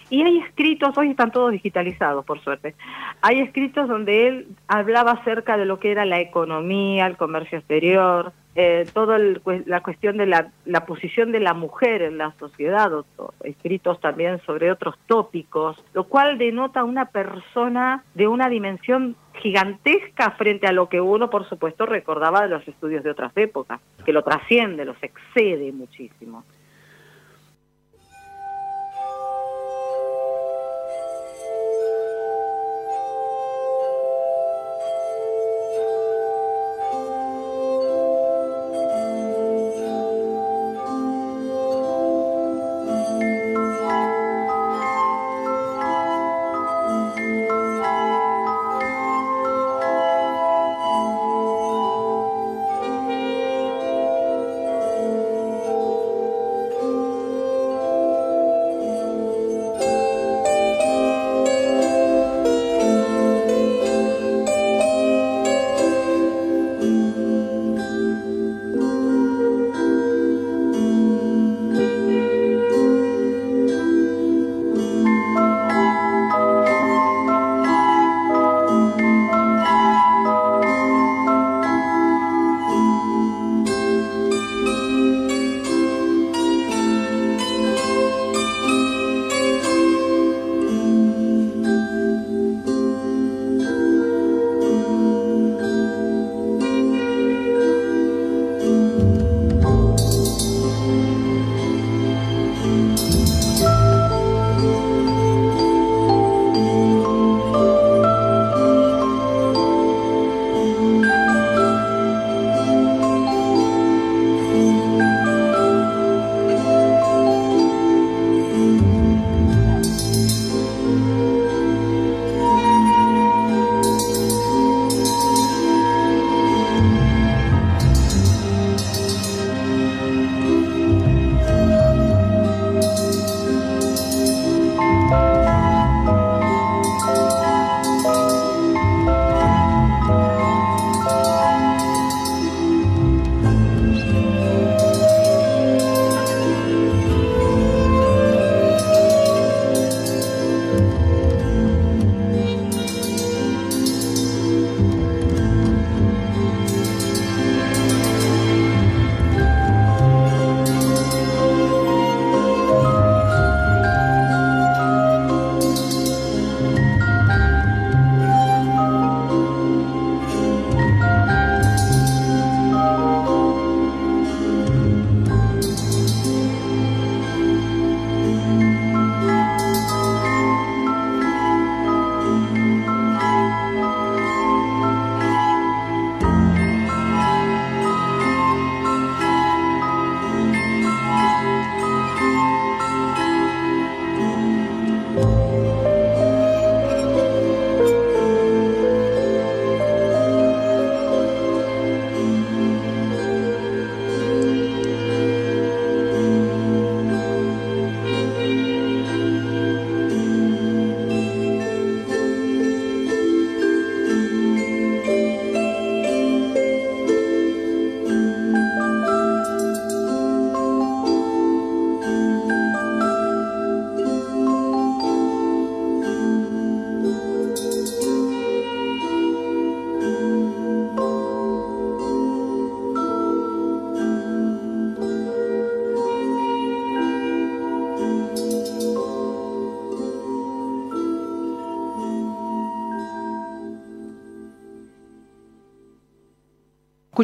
Y hay escritos, hoy están todos digitalizados, por suerte, hay escritos donde él hablaba acerca de lo que era la economía, el comercio exterior, eh, toda la cuestión de la, posición de la mujer en la sociedad, escritos también sobre otros tópicos, lo cual denota una persona de una dimensión gigantesca frente a lo que uno, por supuesto, recordaba de los estudios de otras épocas, que lo trasciende, los excede muchísimo.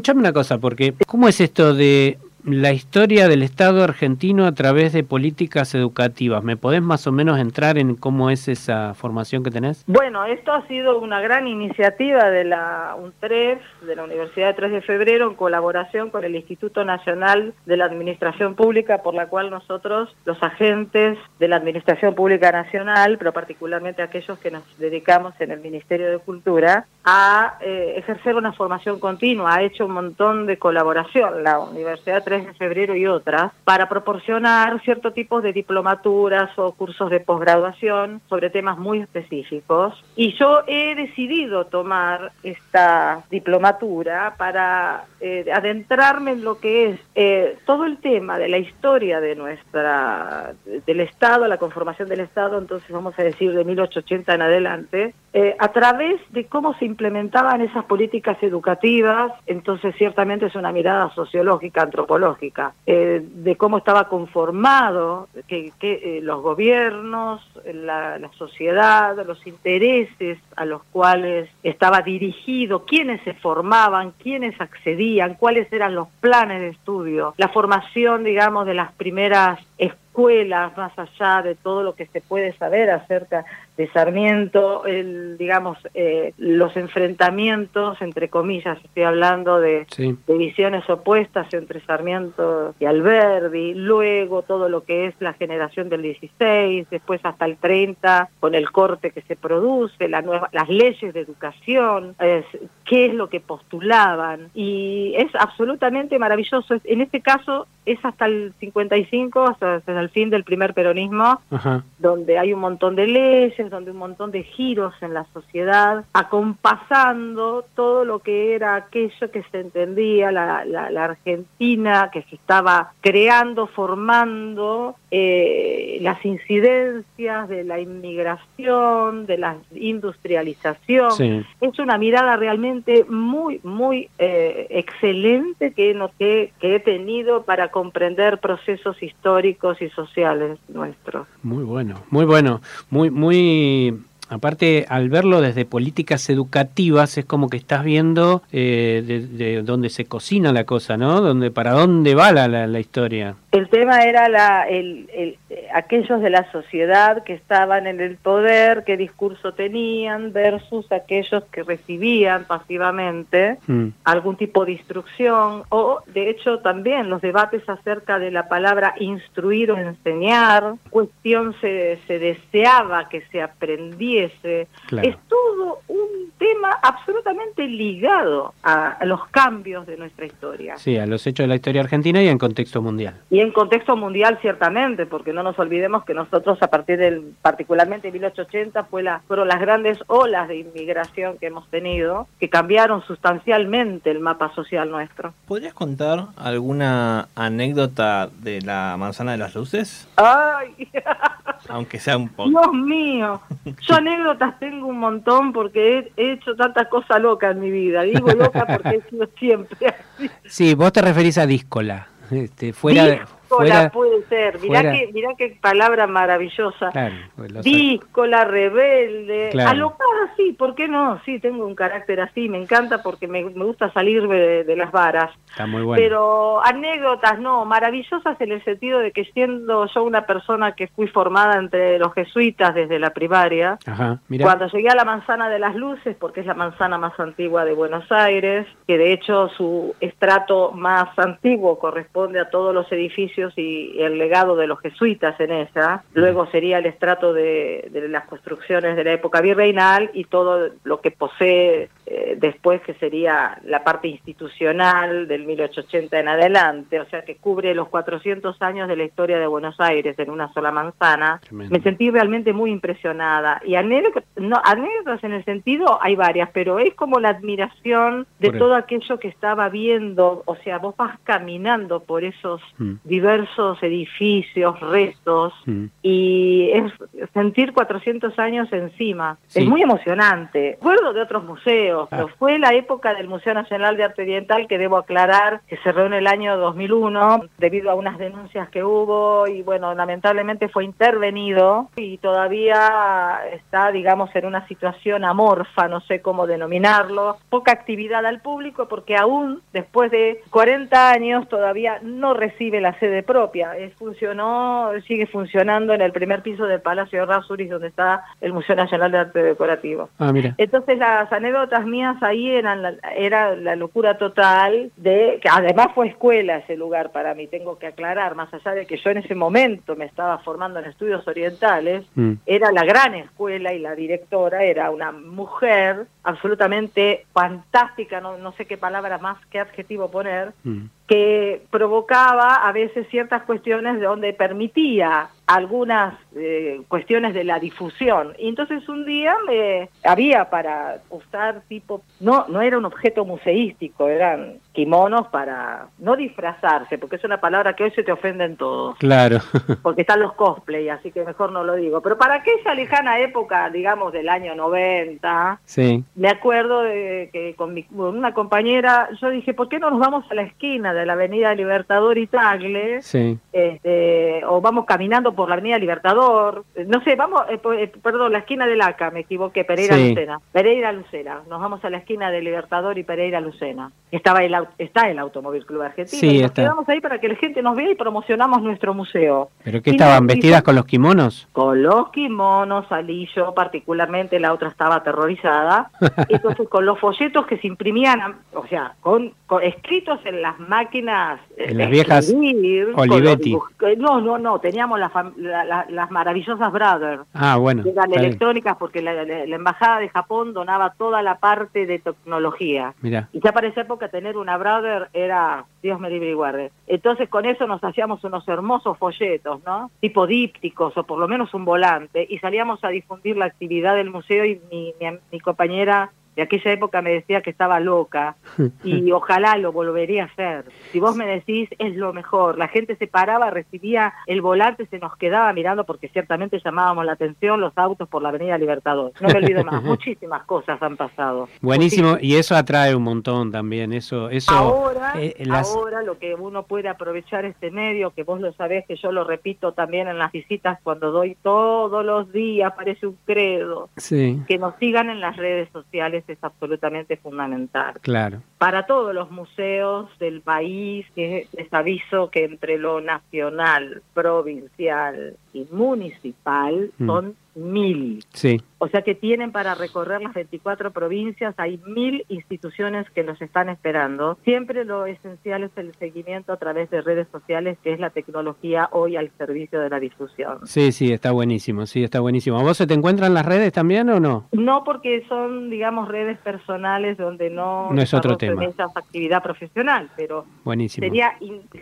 Escuchame una cosa, porque ¿cómo es esto de la historia del Estado argentino a través de políticas educativas. ¿Me podés más o menos entrar en cómo es esa formación que tenés? Bueno, esto ha sido una gran iniciativa de la UNTREF, de la Universidad de 3 de Febrero, en colaboración con el Instituto Nacional de la Administración Pública, por la cual nosotros, los agentes de la Administración Pública Nacional, pero particularmente aquellos que nos dedicamos en el Ministerio de Cultura, a eh, ejercer una formación continua, ha hecho un montón de colaboración. La Universidad 3 de Febrero y otras, para proporcionar cierto tipo de diplomaturas o cursos de posgraduación sobre temas muy específicos. Y yo he decidido tomar esta diplomatura para eh, adentrarme en lo que es eh, todo el tema de la historia de nuestra, del Estado, la conformación del Estado, entonces vamos a decir de 1880 en adelante, eh, a través de cómo se implementaban esas políticas educativas, entonces ciertamente es una mirada sociológica, antropológica, eh, de cómo estaba conformado, que, los gobiernos, la, sociedad, los intereses a los cuales estaba dirigido, quiénes se formaban, quiénes accedían, cuáles eran los planes de estudio, la formación, digamos, de las primeras escuelas, más allá de todo lo que se puede saber acerca de Sarmiento, el, digamos, eh, los enfrentamientos, entre comillas, estoy hablando de, Sí. de visiones opuestas entre Sarmiento y Alberdi, luego todo lo que es la generación del 16, después hasta el 30, con el corte que se produce, la nueva, las leyes de educación, es, qué es lo que postulaban, y es absolutamente maravilloso. En este caso es hasta el 55, hasta, hasta el fin del primer peronismo, Ajá. donde hay un montón de leyes, donde un montón de giros en la sociedad, acompasando todo lo que era aquello que se entendía, la, la- la Argentina que se estaba creando, formando, eh, las incidencias de la inmigración, de la industrialización. Sí. Es una mirada realmente muy, muy eh, excelente que, no- que, que he tenido para comprender procesos históricos y sociales nuestros. Muy bueno, muy bueno, muy, muy. Aparte, al verlo desde políticas educativas, es como que estás viendo eh, de, de dónde se cocina la cosa, ¿no? Donde, para dónde va la, la, la historia. El tema era la, el, el- eh, aquellos de la sociedad que estaban en el poder, qué discurso tenían, versus aquellos que recibían pasivamente Mm. algún tipo de instrucción, o de hecho también los debates acerca de la palabra instruir o enseñar, cuestión se, se deseaba que se aprendiese. Claro. Es todo un tema absolutamente ligado a, a los cambios de nuestra historia. Sí, a los hechos de la historia argentina y en contexto mundial. Y en contexto mundial ciertamente, porque no nos olvidemos que nosotros a partir del, particularmente 1880, fue la, fueron las grandes olas de inmigración que hemos tenido, que cambiaron sustancialmente el mapa social nuestro. ¿Podrías contar alguna anécdota de la manzana de las luces? ¡Ay! Aunque sea un poco. Dios mío, yo anécdotas tengo un montón porque he, he hecho tanta cosa loca en mi vida. Digo loca porque he sido siempre así. Sí, vos te referís a díscola. Este, fuera, Díscola fuera, puede ser. Mirá, fuera- que, mirá qué palabra maravillosa. Claro, pues. Díscola, rebelde, Claro. alocada, sí, ¿por qué no? Sí, tengo un carácter así, me encanta porque me, me gusta salirme de, de las varas. Está muy bueno. Pero anécdotas no, maravillosas en el sentido de que siendo yo una persona que fui formada entre los jesuitas desde la primaria, Ajá, cuando llegué a la Manzana de las Luces, porque es la manzana más antigua de Buenos Aires, que de hecho su estrato más antiguo corresponde a todos los edificios y el legado de los jesuitas en ella, luego sería el estrato de, de las construcciones de la época virreinal y todo lo que posee eh, después, que sería la parte institucional del 1880 en adelante, o sea que cubre los 400 años de la historia de Buenos Aires en una sola manzana. Tremendo. Me sentí realmente muy impresionada. Y anécdotas, no, anécdotas en el sentido, hay varias, pero es como la admiración de Por todo aquello que estaba viendo, o sea, vos vas caminando por esos Mm. diversos edificios, restos, Mm. y es sentir 400 años encima. Sí. Es muy emocionante. Recuerdo de otros museos, Fue la época del Museo Nacional de Arte Oriental, que debo aclarar, que cerró en el año 2001 debido a unas denuncias que hubo y bueno, lamentablemente fue intervenido y todavía está, digamos, en una situación amorfa, no sé cómo denominarlo, poca actividad al público porque aún después de 40 años todavía no recibe la sede propia. Es, funcionó, sigue funcionando en el primer piso del Palacio de Rasuris donde está el Museo Nacional de Arte Decorativo. Ah, mira. Entonces las anécdotas mías ahí eran la, era la locura total de que además fue escuela ese lugar para mí, tengo que aclarar, más allá de que yo en ese momento me estaba formando en estudios orientales, Mm. era la gran escuela y la directora era una mujer absolutamente fantástica, no, no sé qué palabra más, qué adjetivo poner, Mm. Que provocaba a veces ciertas cuestiones de donde permitía algunas eh, cuestiones de la difusión. Y entonces un día me había para usar tipo, no, no era un objeto museístico, eran kimonos para no disfrazarse, porque es una palabra que hoy se te ofenden todos Claro. porque están los cosplay, así que mejor no lo digo. Pero para aquella lejana época, digamos del año 90, sí. me acuerdo de que con, mi- con una compañera, yo dije, ¿por qué no nos vamos a la esquina de la Avenida Libertador y Tagle? Sí. Este, o vamos caminando por la Avenida Libertador, eh, no sé, vamos, eh, eh, perdón, la esquina del ACA, me equivoqué, Pereira Sí. Lucena, Pereira Lucena, nos vamos a la esquina de Libertador y Pereira Lucena. Estaba el, está el Automóvil Club Argentino, Sí, y nos está. quedamos ahí para que la gente nos vea y promocionamos nuestro museo. ¿Pero qué estaban nos- vestidas con los kimonos? con los kimonos salí yo particularmente, la otra estaba aterrorizada. Entonces con los folletos que se imprimían, o sea, con, con- escritos en las máquinas En las viejas escribir, con los Olivetti. No, no, no, teníamos la fam- la- la- las maravillosas Brothers. Ah, bueno. que eran electrónicas porque la, la- embajada de Japón donaba toda la parte de tecnología. Y ya para esa época tener una brother era, Dios me libre y guarde. Entonces con eso nos hacíamos unos hermosos folletos, ¿no? Tipo dípticos o por lo menos un volante y salíamos a difundir la actividad del museo y mi, mi, mi compañera de aquella época me decía que estaba loca y ojalá lo volvería a hacer. Si vos me decís, es lo mejor. La gente se paraba, recibía el volante, se nos quedaba mirando porque ciertamente llamábamos la atención los autos por la Avenida Libertador. No me olvido más, muchísimas cosas han pasado. Buenísimo, y eso atrae un montón también, eso, eso Ahora, eh, las- ahora lo que uno puede aprovechar este medio, que vos lo sabés, que yo lo repito también en las visitas cuando doy todos los días, parece un credo, sí, que nos sigan en las redes sociales es absolutamente fundamental. claro, Para todos los museos del país, que les aviso que entre lo nacional, provincial y municipal Mm. son mil. sí, O sea que tienen para recorrer las 24 provincias, hay mil instituciones que los están esperando. Siempre lo esencial es el seguimiento a través de redes sociales, que es la tecnología hoy al servicio de la difusión. sí, sí, está buenísimo, sí, está buenísimo. ¿Vos se te encuentran las redes también o no? No porque son, digamos, redes personales donde no, No es otro desarrollan tema. esa actividad profesional, pero Buenísimo. sería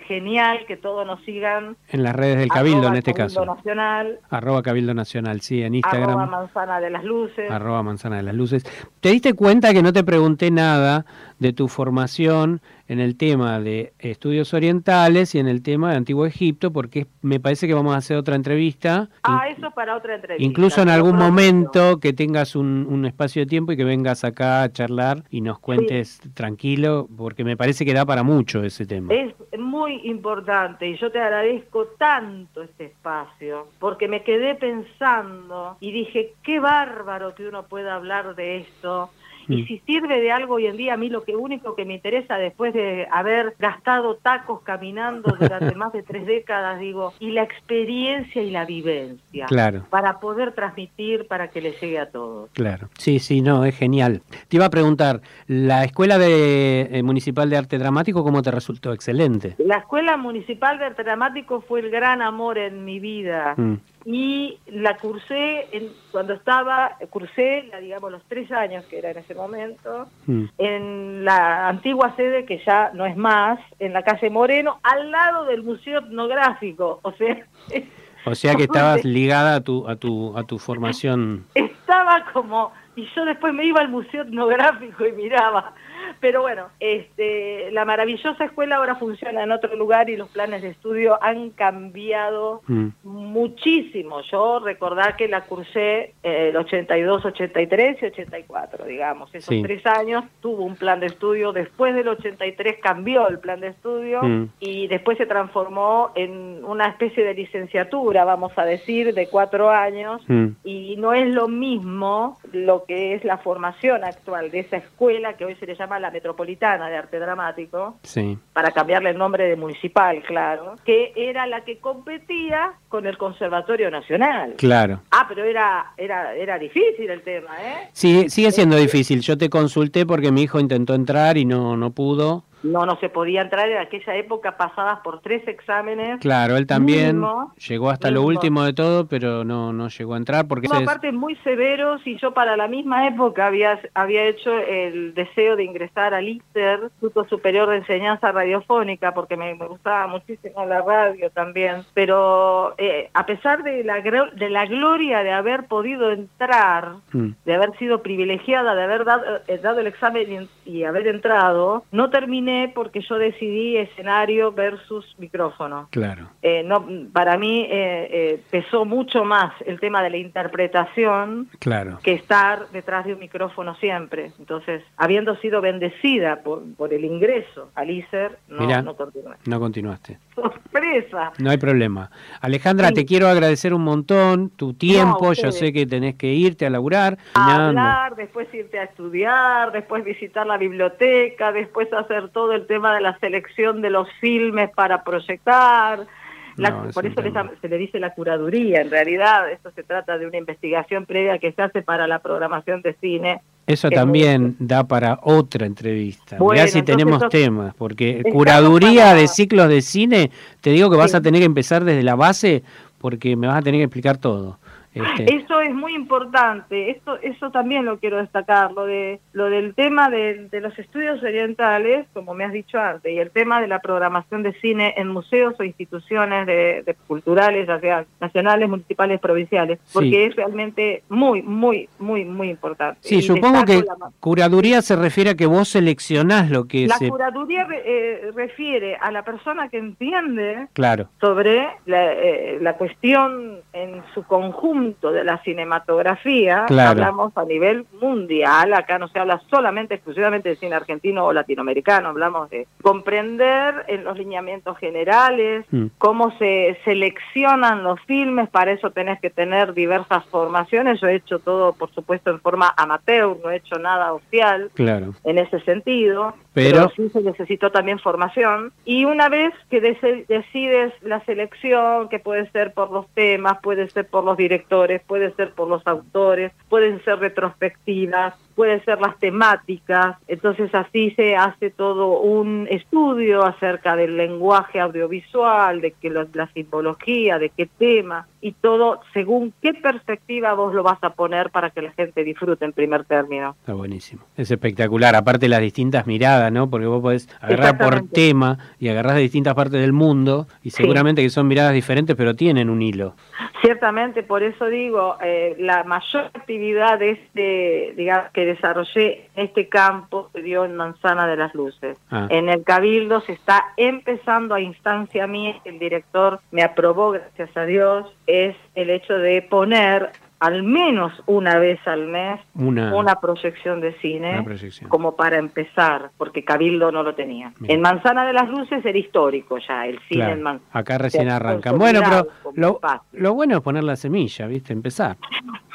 genial que todos nos sigan. En las redes del Cabildo arroba en este Cabildo caso. Nacional, Arroba Cabildo Nacional, sí, en arroba Instagram. Manzana de las Luces. Arroba Manzana de las Luces. ¿Te diste cuenta que no te pregunté nada de tu formación en el tema de estudios orientales y en el tema de Antiguo Egipto? Porque me parece que vamos a hacer otra entrevista. Ah, eso es para otra entrevista. Incluso en algún momento que tengas un, un espacio de tiempo y que vengas acá a charlar y nos cuentes tranquilo, porque me parece que da para mucho ese tema. Es muy importante y yo te agradezco tanto este espacio porque me quedé pensando y dije, qué bárbaro que uno pueda hablar de esto. Y Mm. si sirve de algo hoy en día, a mí lo que único que me interesa después de haber gastado tacos caminando durante más de tres décadas, digo, y la experiencia y la vivencia. Claro. Para poder transmitir, para que le llegue a todos. Claro, sí, sí, no, es genial. Te iba a preguntar, ¿la Escuela de, eh, Municipal de Arte Dramático cómo te resultó? Excelente. La Escuela Municipal de Arte Dramático fue el gran amor en mi vida. Mm, y la cursé en- cuando estaba, cursé, la, digamos, los tres años que era en ese momento, mm. en la antigua sede que ya no es más, en la calle Moreno, al lado del Museo Etnográfico. O sea, O sea que estabas ligada a tu, a tu, a tu formación. estaba como y yo después me iba al museo etnográfico y miraba. Pero bueno, este, la maravillosa escuela ahora funciona en otro lugar y los planes de estudio han cambiado Mm. muchísimo. Yo recordar que la cursé eh, el 82, 83 y 84, digamos. Esos Sí. tres años tuvo un plan de estudio. Después del 83 cambió el plan de estudio Mm. y después se transformó en una especie de licenciatura, vamos a decir, de cuatro años. Mm. Y no es lo mismo lo que es la formación actual de esa escuela que hoy se le llama la Metropolitana de Arte Dramático, Sí. para cambiarle el nombre de municipal, claro, que era la que competía con el Conservatorio Nacional. Claro. Ah, pero era, era, era difícil el tema, ¿eh? Sí, sigue siendo difícil. Yo te consulté porque mi hijo intentó entrar y no, no pudo. No, no se podía entrar en aquella época pasadas por tres exámenes. Claro, él también llegó hasta lo último de todo, pero no, no llegó a entrar porque No, aparte muy severos y yo para la misma época había, había hecho el deseo de ingresar al ISER, Instituto Superior de Enseñanza Radiofónica, porque me, me gustaba muchísimo la radio también, pero eh, a pesar de la, de la gloria de haber podido entrar, Mm. de haber sido privilegiada, de haber dado, eh, dado el examen y, haber entrado, no terminé porque yo decidí escenario versus micrófono. Claro. Eh, no, para mí eh, eh, pesó mucho más el tema de la interpretación Claro. que estar detrás de un micrófono siempre. Entonces, habiendo sido bendecida por, por el ingreso al ISER, no, Mirá. no continué. No continuaste. ¡Sorpresa! No hay problema. Alejandra, Sí. te quiero agradecer un montón tu tiempo. Yo ustedes. sé que tenés que irte a laburar. A hablar, después irte a estudiar, después visitar la biblioteca, después hacer todo el tema de la selección de los filmes para proyectar. La- No, por eso se le dice la curaduría. En realidad, esto se trata de una investigación previa que se hace para la programación de cine. Eso también da para otra entrevista. Bueno, Mirá si tenemos eso- temas, porque curaduría para- de ciclos de cine, te digo que vas a tener que empezar desde la base porque me vas a tener que explicar todo. Este, Eso es muy importante, esto, eso también lo quiero destacar, lo de lo del tema de, de los estudios orientales, como me has dicho antes, y el tema de la programación de cine en museos o instituciones de, de culturales, ya sean nacionales, municipales, provinciales, porque Sí. es realmente muy, muy, muy, muy importante. sí, Y supongo que la- curaduría se refiere a que vos seleccionás lo que La se... curaduría re- eh, refiere a la persona que entiende Claro, sobre la, eh, la cuestión en su conjunto de la cinematografía, Claro. hablamos a nivel mundial, acá no se habla solamente, exclusivamente de cine argentino o latinoamericano, hablamos de comprender en los lineamientos generales, Mm. cómo se seleccionan los filmes, para eso tenés que tener diversas formaciones, yo he hecho todo, por supuesto, en forma amateur, no he hecho nada oficial, claro. en ese sentido, Pero- pero, sí se necesitó también formación. Y una vez que decides la selección, que puede ser por los temas, puede ser por los directores, puede ser por los autores, pueden ser retrospectivas, pueden ser las temáticas, entonces así se hace todo un estudio acerca del lenguaje audiovisual, de que lo- la simbología, de qué tema, y todo según qué perspectiva vos lo vas a poner para que la gente disfrute en primer término. Está buenísimo. Es espectacular. Aparte las distintas miradas, ¿no? Porque vos podés agarrar por tema y agarrás de distintas partes del mundo y seguramente que son miradas diferentes, pero tienen un hilo. Ciertamente, por eso digo, eh, la mayor actividad de este, digamos, que desarrollé en este campo se dio en Manzana de las Luces. Ah. En el Cabildo se está empezando a instancia mía, el director me aprobó, gracias a Dios, es el hecho de poner al menos una vez al mes Una- una proyección de cine Una proyección. como para empezar, porque Cabildo no lo tenía. En Manzana de las Luces era histórico ya, el cine Claro, en Manzana. Acá recién arrancan. Bueno, pero lo bueno es poner la semilla, ¿viste? Empezar.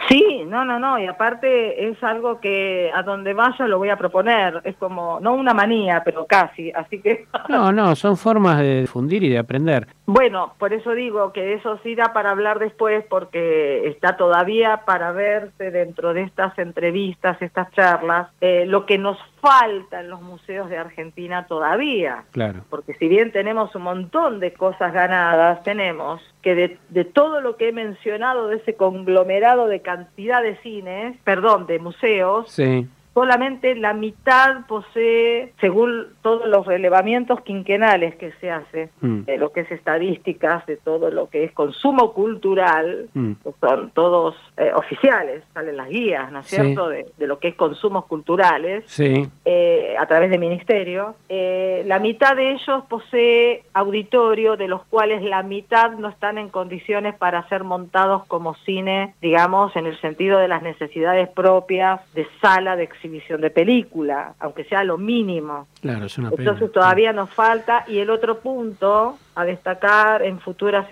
Sí, no, no, no, y aparte es algo que a donde vaya lo voy a proponer, es como, no una manía, pero casi, así que, No, no, son formas de difundir y de aprender. bueno, por eso digo que eso sí da para hablar después, porque está todavía para verse dentro de estas entrevistas, estas charlas, eh, lo que nos falta en los museos de Argentina todavía. Claro. porque si bien tenemos un montón de cosas ganadas, tenemos que de, de todo lo que he mencionado, de ese conglomerado de cantidad de cines, perdón, de museos, Sí. Solamente la mitad posee, según todos los relevamientos quinquenales que se hace, Mm. de lo que es estadísticas, de todo lo que es consumo cultural, Mm. que son todos eh, oficiales, salen las guías, ¿no es Sí. cierto?, de, de lo que es consumos culturales, Sí. eh, a través del ministerio. Eh, la mitad de ellos posee auditorio, de los cuales la mitad no están en condiciones para ser montados como cine, digamos, en el sentido de las necesidades propias de sala de exhibición de película, aunque sea lo mínimo. Claro, es una pena. Entonces todavía nos falta. Y el otro punto a destacar en futuros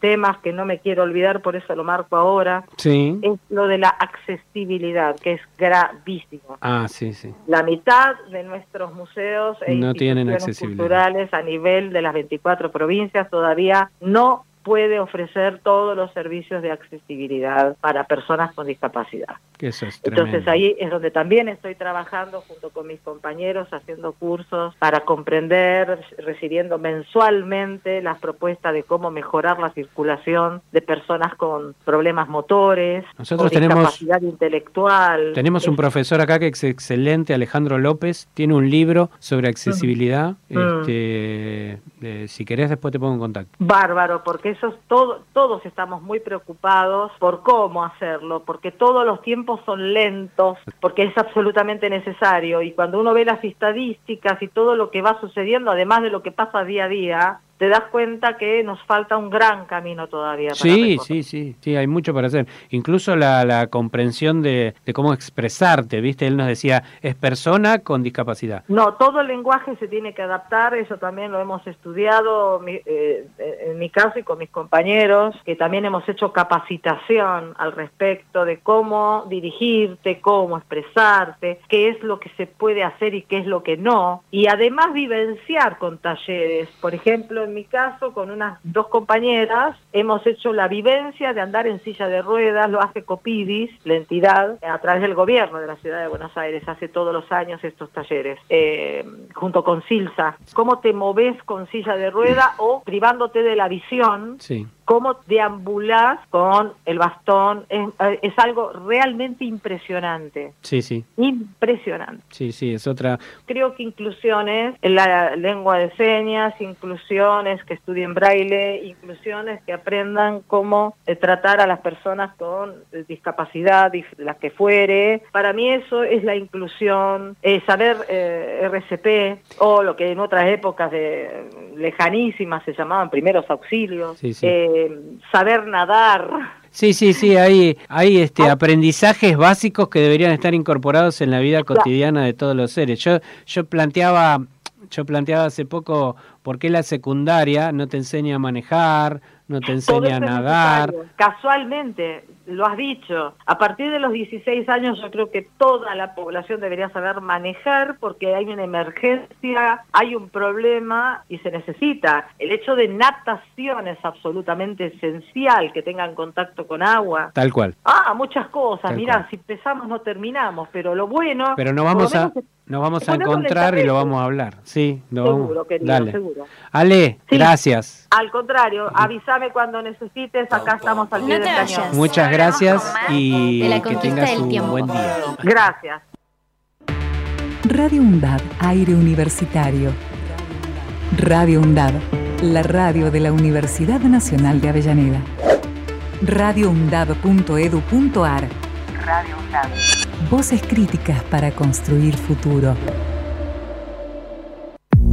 temas que no me quiero olvidar, por eso lo marco ahora, Sí. es lo de la accesibilidad, que es gravísimo. Ah, sí, sí. La mitad de nuestros museos e No tienen instituciones accesibilidad. culturales a nivel de las 24 provincias todavía no puede ofrecer todos los servicios de accesibilidad para personas con discapacidad. Eso es. Entonces ahí es donde también estoy trabajando junto con mis compañeros, haciendo cursos para comprender, recibiendo mensualmente las propuestas de cómo mejorar la circulación de personas con problemas motores, Nosotros con tenemos- discapacidad intelectual. Tenemos un profesor acá que es excelente, Alejandro López, tiene un libro sobre accesibilidad. Mm. Este, eh, si querés después te pongo en contacto. Bárbaro, porque eso es todo, todos estamos muy preocupados por cómo hacerlo, porque todos los tiempos son lentos, porque es absolutamente necesario. Y cuando uno ve las estadísticas y todo lo que va sucediendo, además de lo que pasa día a día, te das cuenta que nos falta un gran camino todavía. para Sí, sí, sí, sí, hay mucho para hacer. Incluso la, la comprensión de, de cómo expresarte, ¿viste? Él nos decía, es persona con discapacidad. No, todo el lenguaje se tiene que adaptar, eso también lo hemos estudiado mi- eh, en mi caso y con mis compañeros, que también hemos hecho capacitación al respecto de cómo dirigirte, cómo expresarte, qué es lo que se puede hacer y qué es lo que no, y además vivenciar con talleres. Por ejemplo, en mi caso, con unas dos compañeras, hemos hecho la vivencia de andar en silla de ruedas, lo hace Copidis, la entidad, a través del gobierno de la ciudad de Buenos Aires, hace todos los años estos talleres, eh, junto con Silsa. ¿Cómo te moves con silla de rueda o privándote de la visión? Sí. Cómo deambulás con el bastón, es, es algo realmente impresionante, Sí, sí, impresionante. sí, sí, es otra... Creo que inclusiones en la lengua de señas, inclusiones que estudien braille, inclusiones que aprendan cómo eh, tratar a las personas con eh, discapacidad, las que fuere. Para mí eso es la inclusión, eh, saber eh, RCP o lo que en otras épocas de lejanísimas se llamaban primeros auxilios, Sí, sí. Eh, saber nadar. Sí, sí, sí, hay, hay este, aprendizajes básicos que deberían estar incorporados en la vida cotidiana de todos los seres. Yo, yo planteaba, yo planteaba hace poco por qué la secundaria no te enseña a manejar, no te enseña a nadar. necesario. Casualmente, lo has dicho, a partir de los 16 años yo creo que toda la población debería saber manejar porque hay una emergencia, hay un problema y se necesita. El hecho de natación es absolutamente esencial, que tengan contacto con agua. Tal cual. Ah, muchas cosas. Tal Mirá, cual. si empezamos no terminamos, pero lo bueno... Pero lo vamos a, nos vamos a encontrar y lo vamos a hablar. Sí, lo Seguro, vamos. querido, Dale. seguro. Ale, Sí. gracias. Al contrario, cuando necesites, acá estamos al pie No del cañón. vayas. Muchas gracias y De la que conquista tengas del un tiempo. buen día. Gracias. Radio UNDAB, aire universitario. Radio UNDAB, la radio de la Universidad Nacional de Avellaneda. radioundab.edu.ar Radio UNDAB. Voces críticas para construir futuro.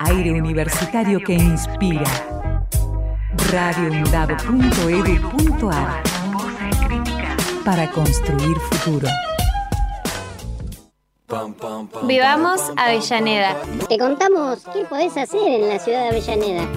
Aire universitario que inspira. radioundab.edu.ar Para construir futuro. Vivamos Avellaneda. Te contamos qué podés hacer en la ciudad de Avellaneda.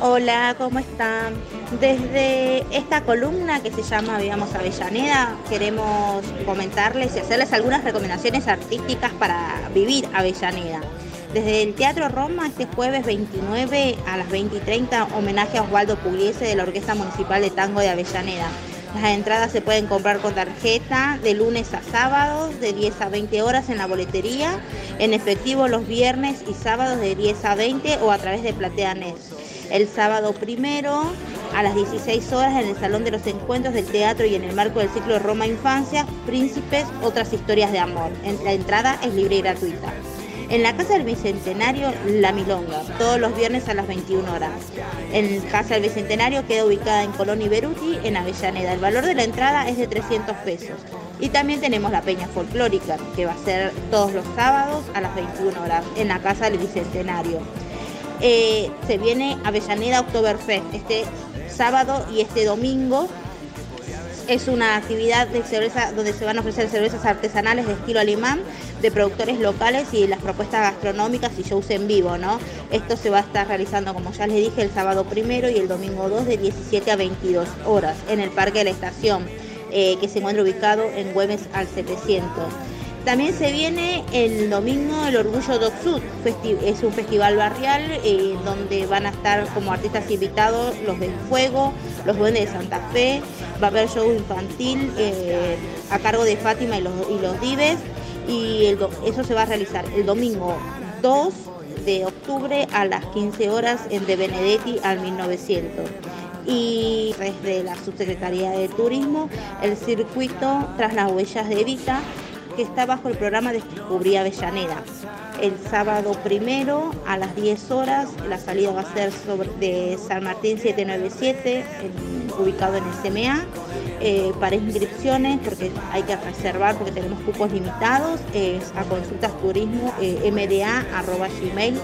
Hola, ¿cómo están? Desde esta columna que se llama Vivamos Avellaneda, queremos comentarles y hacerles algunas recomendaciones artísticas para vivir Avellaneda. Desde el Teatro Roma, este jueves 29 a las 20 y 30, homenaje a Osvaldo Pugliese de la Orquesta Municipal de Tango de Avellaneda. Las entradas se pueden comprar con tarjeta de lunes a sábados, de 10 a 20 horas en la boletería, en efectivo los viernes y sábados de 10 a 20 o a través de PlateaNet. El sábado primero a las 16 horas en el Salón de los Encuentros del Teatro y en el marco del ciclo Roma Infancia, Príncipes, otras historias de amor. La entrada es libre y gratuita. En la Casa del Bicentenario, La Milonga, todos los viernes a las 21 horas. En Casa del Bicentenario queda ubicada en Colón y Beruti, en Avellaneda. El valor de la entrada es de 300 pesos. Y también tenemos la Peña Folclórica, que va a ser todos los sábados a las 21 horas, en la Casa del Bicentenario. Eh, se viene Avellaneda Oktoberfest este sábado y este domingo es una actividad de cerveza donde se van a ofrecer cervezas artesanales de estilo alemán de productores locales y las propuestas gastronómicas y shows en vivo, ¿no? Esto se va a estar realizando, como ya les dije, el sábado primero y el domingo 2 de 17 a 22 horas en el Parque de la Estación, eh, que se encuentra ubicado en Güemes al 700. También se viene el domingo el Orgullo Doc Sud, es un festival barrial eh, donde van a estar como artistas invitados los del Fuego, los Duendes de Santa Fe, va a haber show infantil eh, a cargo de Fátima y los, y los Dives y eso se va a realizar el domingo 2 de octubre a las 15 horas en De Benedetti al 1900 y desde la Subsecretaría de Turismo el circuito tras las huellas de Evita que está bajo el programa Descubrí Avellaneda. El sábado primero a las 10 horas, la salida va a ser sobre, de San Martín 797, ubicado en CMA. Eh, para inscripciones, porque hay que reservar porque tenemos cupos limitados, es a consultas turismo eh, mda.gmail.com.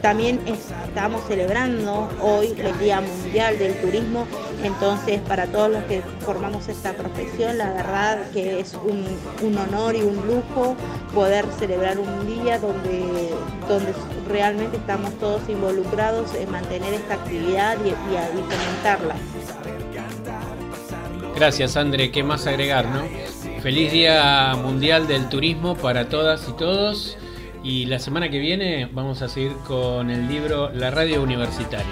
También estamos celebrando hoy el Día Mundial del Turismo, entonces para todos los que formamos esta profesión, la verdad que es un, honor y un lujo poder celebrar un día donde, donde realmente estamos todos involucrados en mantener esta actividad y, y, y fomentarla. Gracias, André. ¿Qué más agregar, no? Feliz Día Mundial del Turismo para todas y todos. Y la semana que viene vamos a seguir con el libro La Radio Universitaria.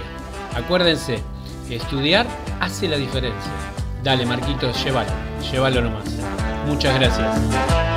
Acuérdense, estudiar hace la diferencia. Dale, Marquitos, llévalo. Llévalo nomás. Muchas gracias.